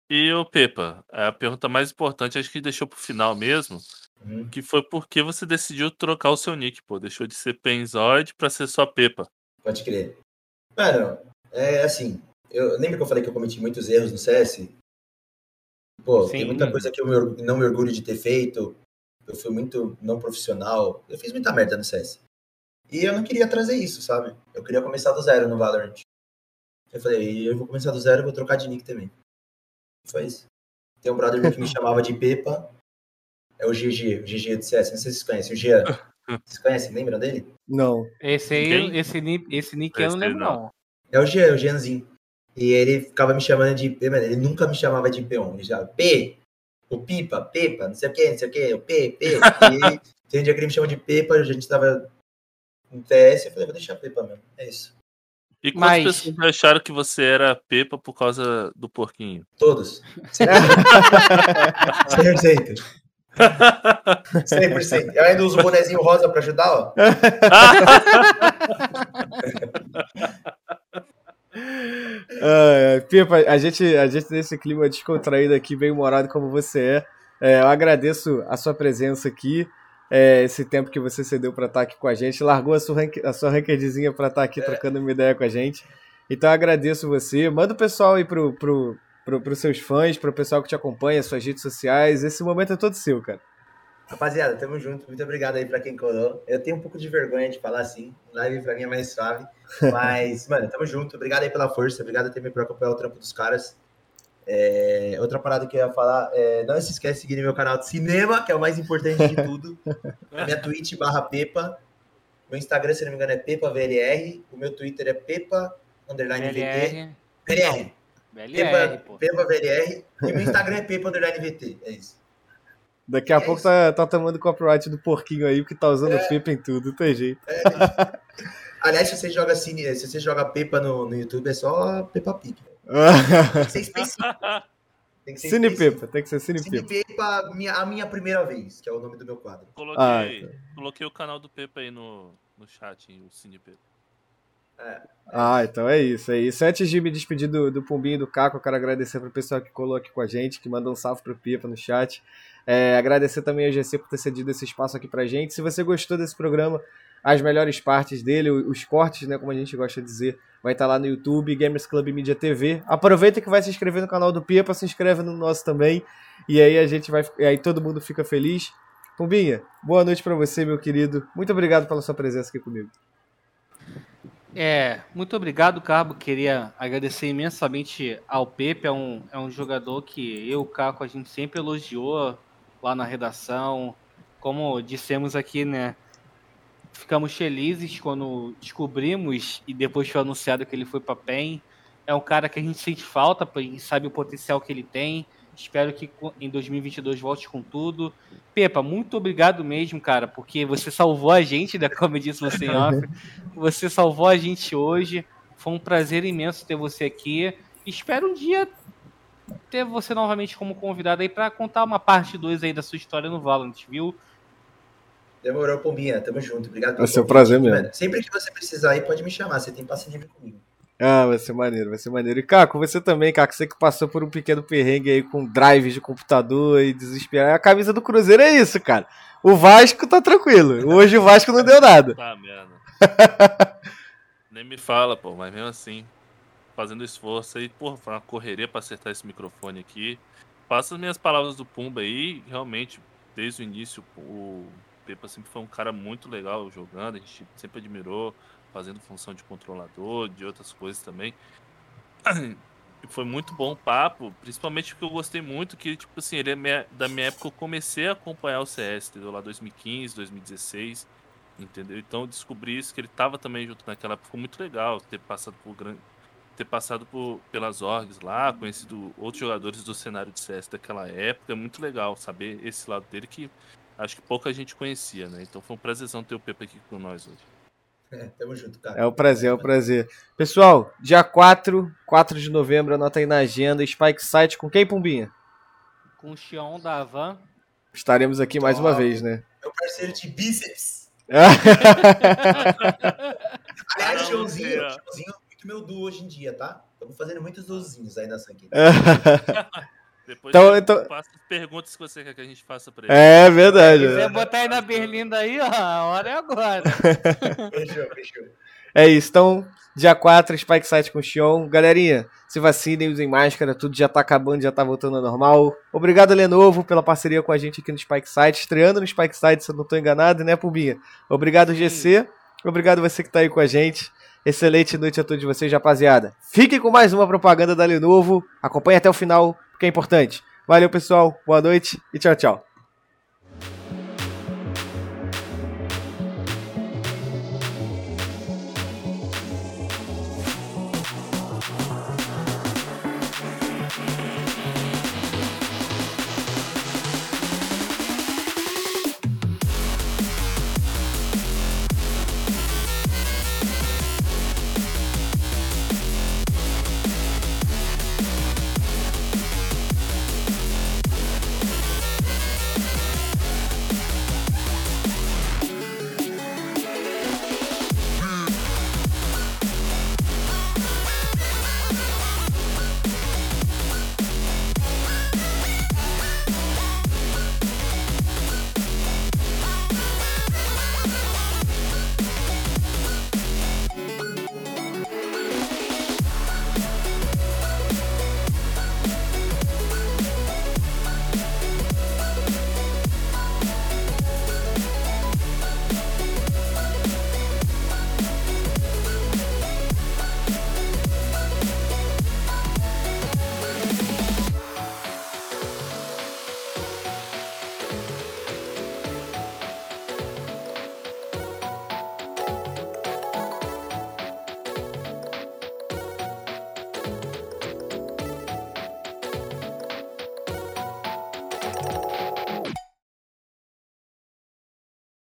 E o Pepa, a pergunta mais importante, acho que deixou pro final mesmo, Uhum. que foi por que você decidiu trocar o seu nick, pô. Deixou de ser Penzoid pra ser só Pepa. Pode crer. Mano, é assim. Eu lembro que eu falei que eu cometi muitos erros no CS. Pô, tem Sim. muita coisa que eu me não me orgulho de ter feito. Eu fui muito não profissional. Eu fiz muita merda no CS. E eu não queria trazer isso, sabe? Eu queria começar do zero no Valorant. Eu falei, eu vou começar do zero, eu vou trocar de nick também. E foi isso. Tem um brother meu que me chamava de Pepa. É o GG, o GG do CS. Não sei se vocês conhecem. O Jean. Vocês conhecem? Lembram dele? Não. Esse aí, esse, esse nick eu não lembro, não. É o Jean, o Jeanzinho. E ele ficava me chamando de P, mano, ele nunca me chamava de P1. Ele já, P, o Pipa, Pepa, não sei o que, não sei o que, o P, P. E tem um dia que ele me chamou de Pepa, a gente tava no TS, eu falei, vou deixar Pepa mesmo. É isso. E quantas Mas- pessoas acharam que você era Pepa por causa do porquinho? Todos. 100%. 100%. Eu ainda uso o bonezinho rosa pra ajudar, ó. Ah, Pipa, a gente, a gente nesse clima descontraído aqui, bem humorado como você é, é, eu agradeço a sua presença aqui, é, esse tempo que você cedeu para estar aqui com a gente, largou a sua, rank- a sua rankedzinha para estar aqui trocando uma ideia com a gente. Então eu agradeço você. Manda o pessoal aí pro, pro, pro, pros seus fãs, pro pessoal que te acompanha, suas redes sociais. Esse momento é todo seu, cara. Rapaziada, tamo junto. Muito obrigado aí pra quem colou. Eu tenho um pouco de vergonha de falar assim. Live pra mim é mais suave. Mas, mano, tamo junto. Obrigado aí pela força. Obrigado também por acompanhar o trampo dos caras. É, outra parada que eu ia falar, é, não se esquece de seguir meu canal de cinema, que é o mais importante de tudo. A minha Twitch barra Pepa. Meu Instagram, se não me engano, é PepaVLR. O meu Twitter é Pepa underline VT. BLR. VLR. Pepa, pô. Pepa VLR. E meu Instagram é Pepa underline VT. É isso. Daqui a É pouco isso. tá, tá tomando copyright do porquinho aí, porque tá usando Pipa em tudo, não tem jeito. Aliás, se você joga cine, se você joga Pepa no, no YouTube, é só Peppa Pig. Tem que ser específico. Tem que ser Cine específico. Pepa, tem que ser Cine Cine Pepa. Pepa, minha, a minha primeira vez, que é o nome do meu quadro. Coloquei, Ah, coloquei o canal do Pepa aí no, no chat, o Cine Pepa. Ah, então é isso, é isso. Antes de me despedir do, do Pumbinho e do Caco, eu quero agradecer pro pessoal que colou aqui com a gente, que mandou um salve pro Pipa no chat. É, agradecer também ao GC por ter cedido esse espaço aqui pra gente. Se você gostou desse programa, as melhores partes dele, os cortes, né, como a gente gosta de dizer, vai estar lá no YouTube, Gamers Club Media TV. Aproveita que vai se inscrever no canal do Pipa, se inscreve no nosso também, e aí a gente vai, e aí todo mundo fica feliz. Pumbinha, boa noite pra você, meu querido. Muito obrigado pela sua presença aqui comigo. É, muito obrigado, Carbo. Queria agradecer imensamente ao Pepe. É um, é um jogador que eu o Caco a gente sempre elogiou lá na redação. Como dissemos aqui, né? Ficamos felizes quando descobrimos e depois foi anunciado que ele foi para PEN. É um cara que a gente sente falta, a gente sabe o potencial que ele tem. Espero que em 2022 volte com tudo. Pepa, muito obrigado mesmo, cara, porque você salvou a gente, né? Como eu disse você em off. Você salvou a gente hoje. Foi um prazer imenso ter você aqui. Espero um dia ter você novamente como convidado aí para contar uma parte 2 aí da sua história no Valorant, viu? Demorou, Pombinha. Tamo junto. Obrigado Vai ser um prazer mesmo. Sempre que você precisar aí, pode me chamar. Você tem passe livre comigo. Ah, vai ser maneiro, vai ser maneiro. E Caco, você também, Caco, você que passou por um pequeno perrengue aí com drives de computador e desesperar. A camisa do Cruzeiro é isso, cara. O Vasco tá tranquilo. Hoje o Vasco não deu nada. Tá, merda. Nem me fala, pô, mas mesmo assim, fazendo esforço aí, porra, foi uma correria pra acertar esse microfone aqui. Faça as minhas palavras do Pumba aí, realmente, desde o início, o Pepa sempre foi um cara muito legal jogando, a gente sempre admirou, fazendo função de controlador, de outras coisas também. E foi muito bom o papo, principalmente porque eu gostei muito que, tipo assim, ele é minha- da minha época eu comecei a acompanhar o CS, entendeu? Lá 2015, 2016. Entendeu? Então descobri isso, que ele estava também junto naquela época. Ficou muito legal ter passado por grande. Ter passado por, pelas orgs lá, conhecido outros jogadores do cenário de CS daquela época. É muito legal saber esse lado dele que acho que pouca gente conhecia, né? Então foi um prazerzão ter o Pepe aqui com nós hoje. É, tamo junto, cara. É um prazer, é um prazer. Pessoal, dia 4, 4 de novembro, anota aí na agenda, Spike Site com quem, Pumbinha? Com o Xion da Havan. Estaremos aqui mais uma vez, né? Meu parceiro de bíceps. Aliás, Joãozinho, Joãozinho é muito meu duo hoje em dia, tá? Estamos fazendo muitos duozinhos aí na sangue. Depois então, então... faça as perguntas que você quer que a gente faça pra ele. É verdade. Se quiser botar aí na Berlinda aí, ó, a hora é agora. fechou, fechou. É isso, então, dia 4, Spike Site com o Xion. Galerinha, se vacinem, usem máscara, tudo já tá acabando, já tá voltando ao normal. Obrigado, Lenovo, pela parceria com a gente aqui no Spike Site, estreando no Spike Site, se eu não tô enganado, né, Pumbinha? Obrigado, GC. Obrigado você que tá aí com a gente. Excelente noite a todos vocês, rapaziada. Fiquem com mais uma propaganda da Lenovo. Acompanhe até o final, porque é importante. Valeu, pessoal. Boa noite e tchau, tchau.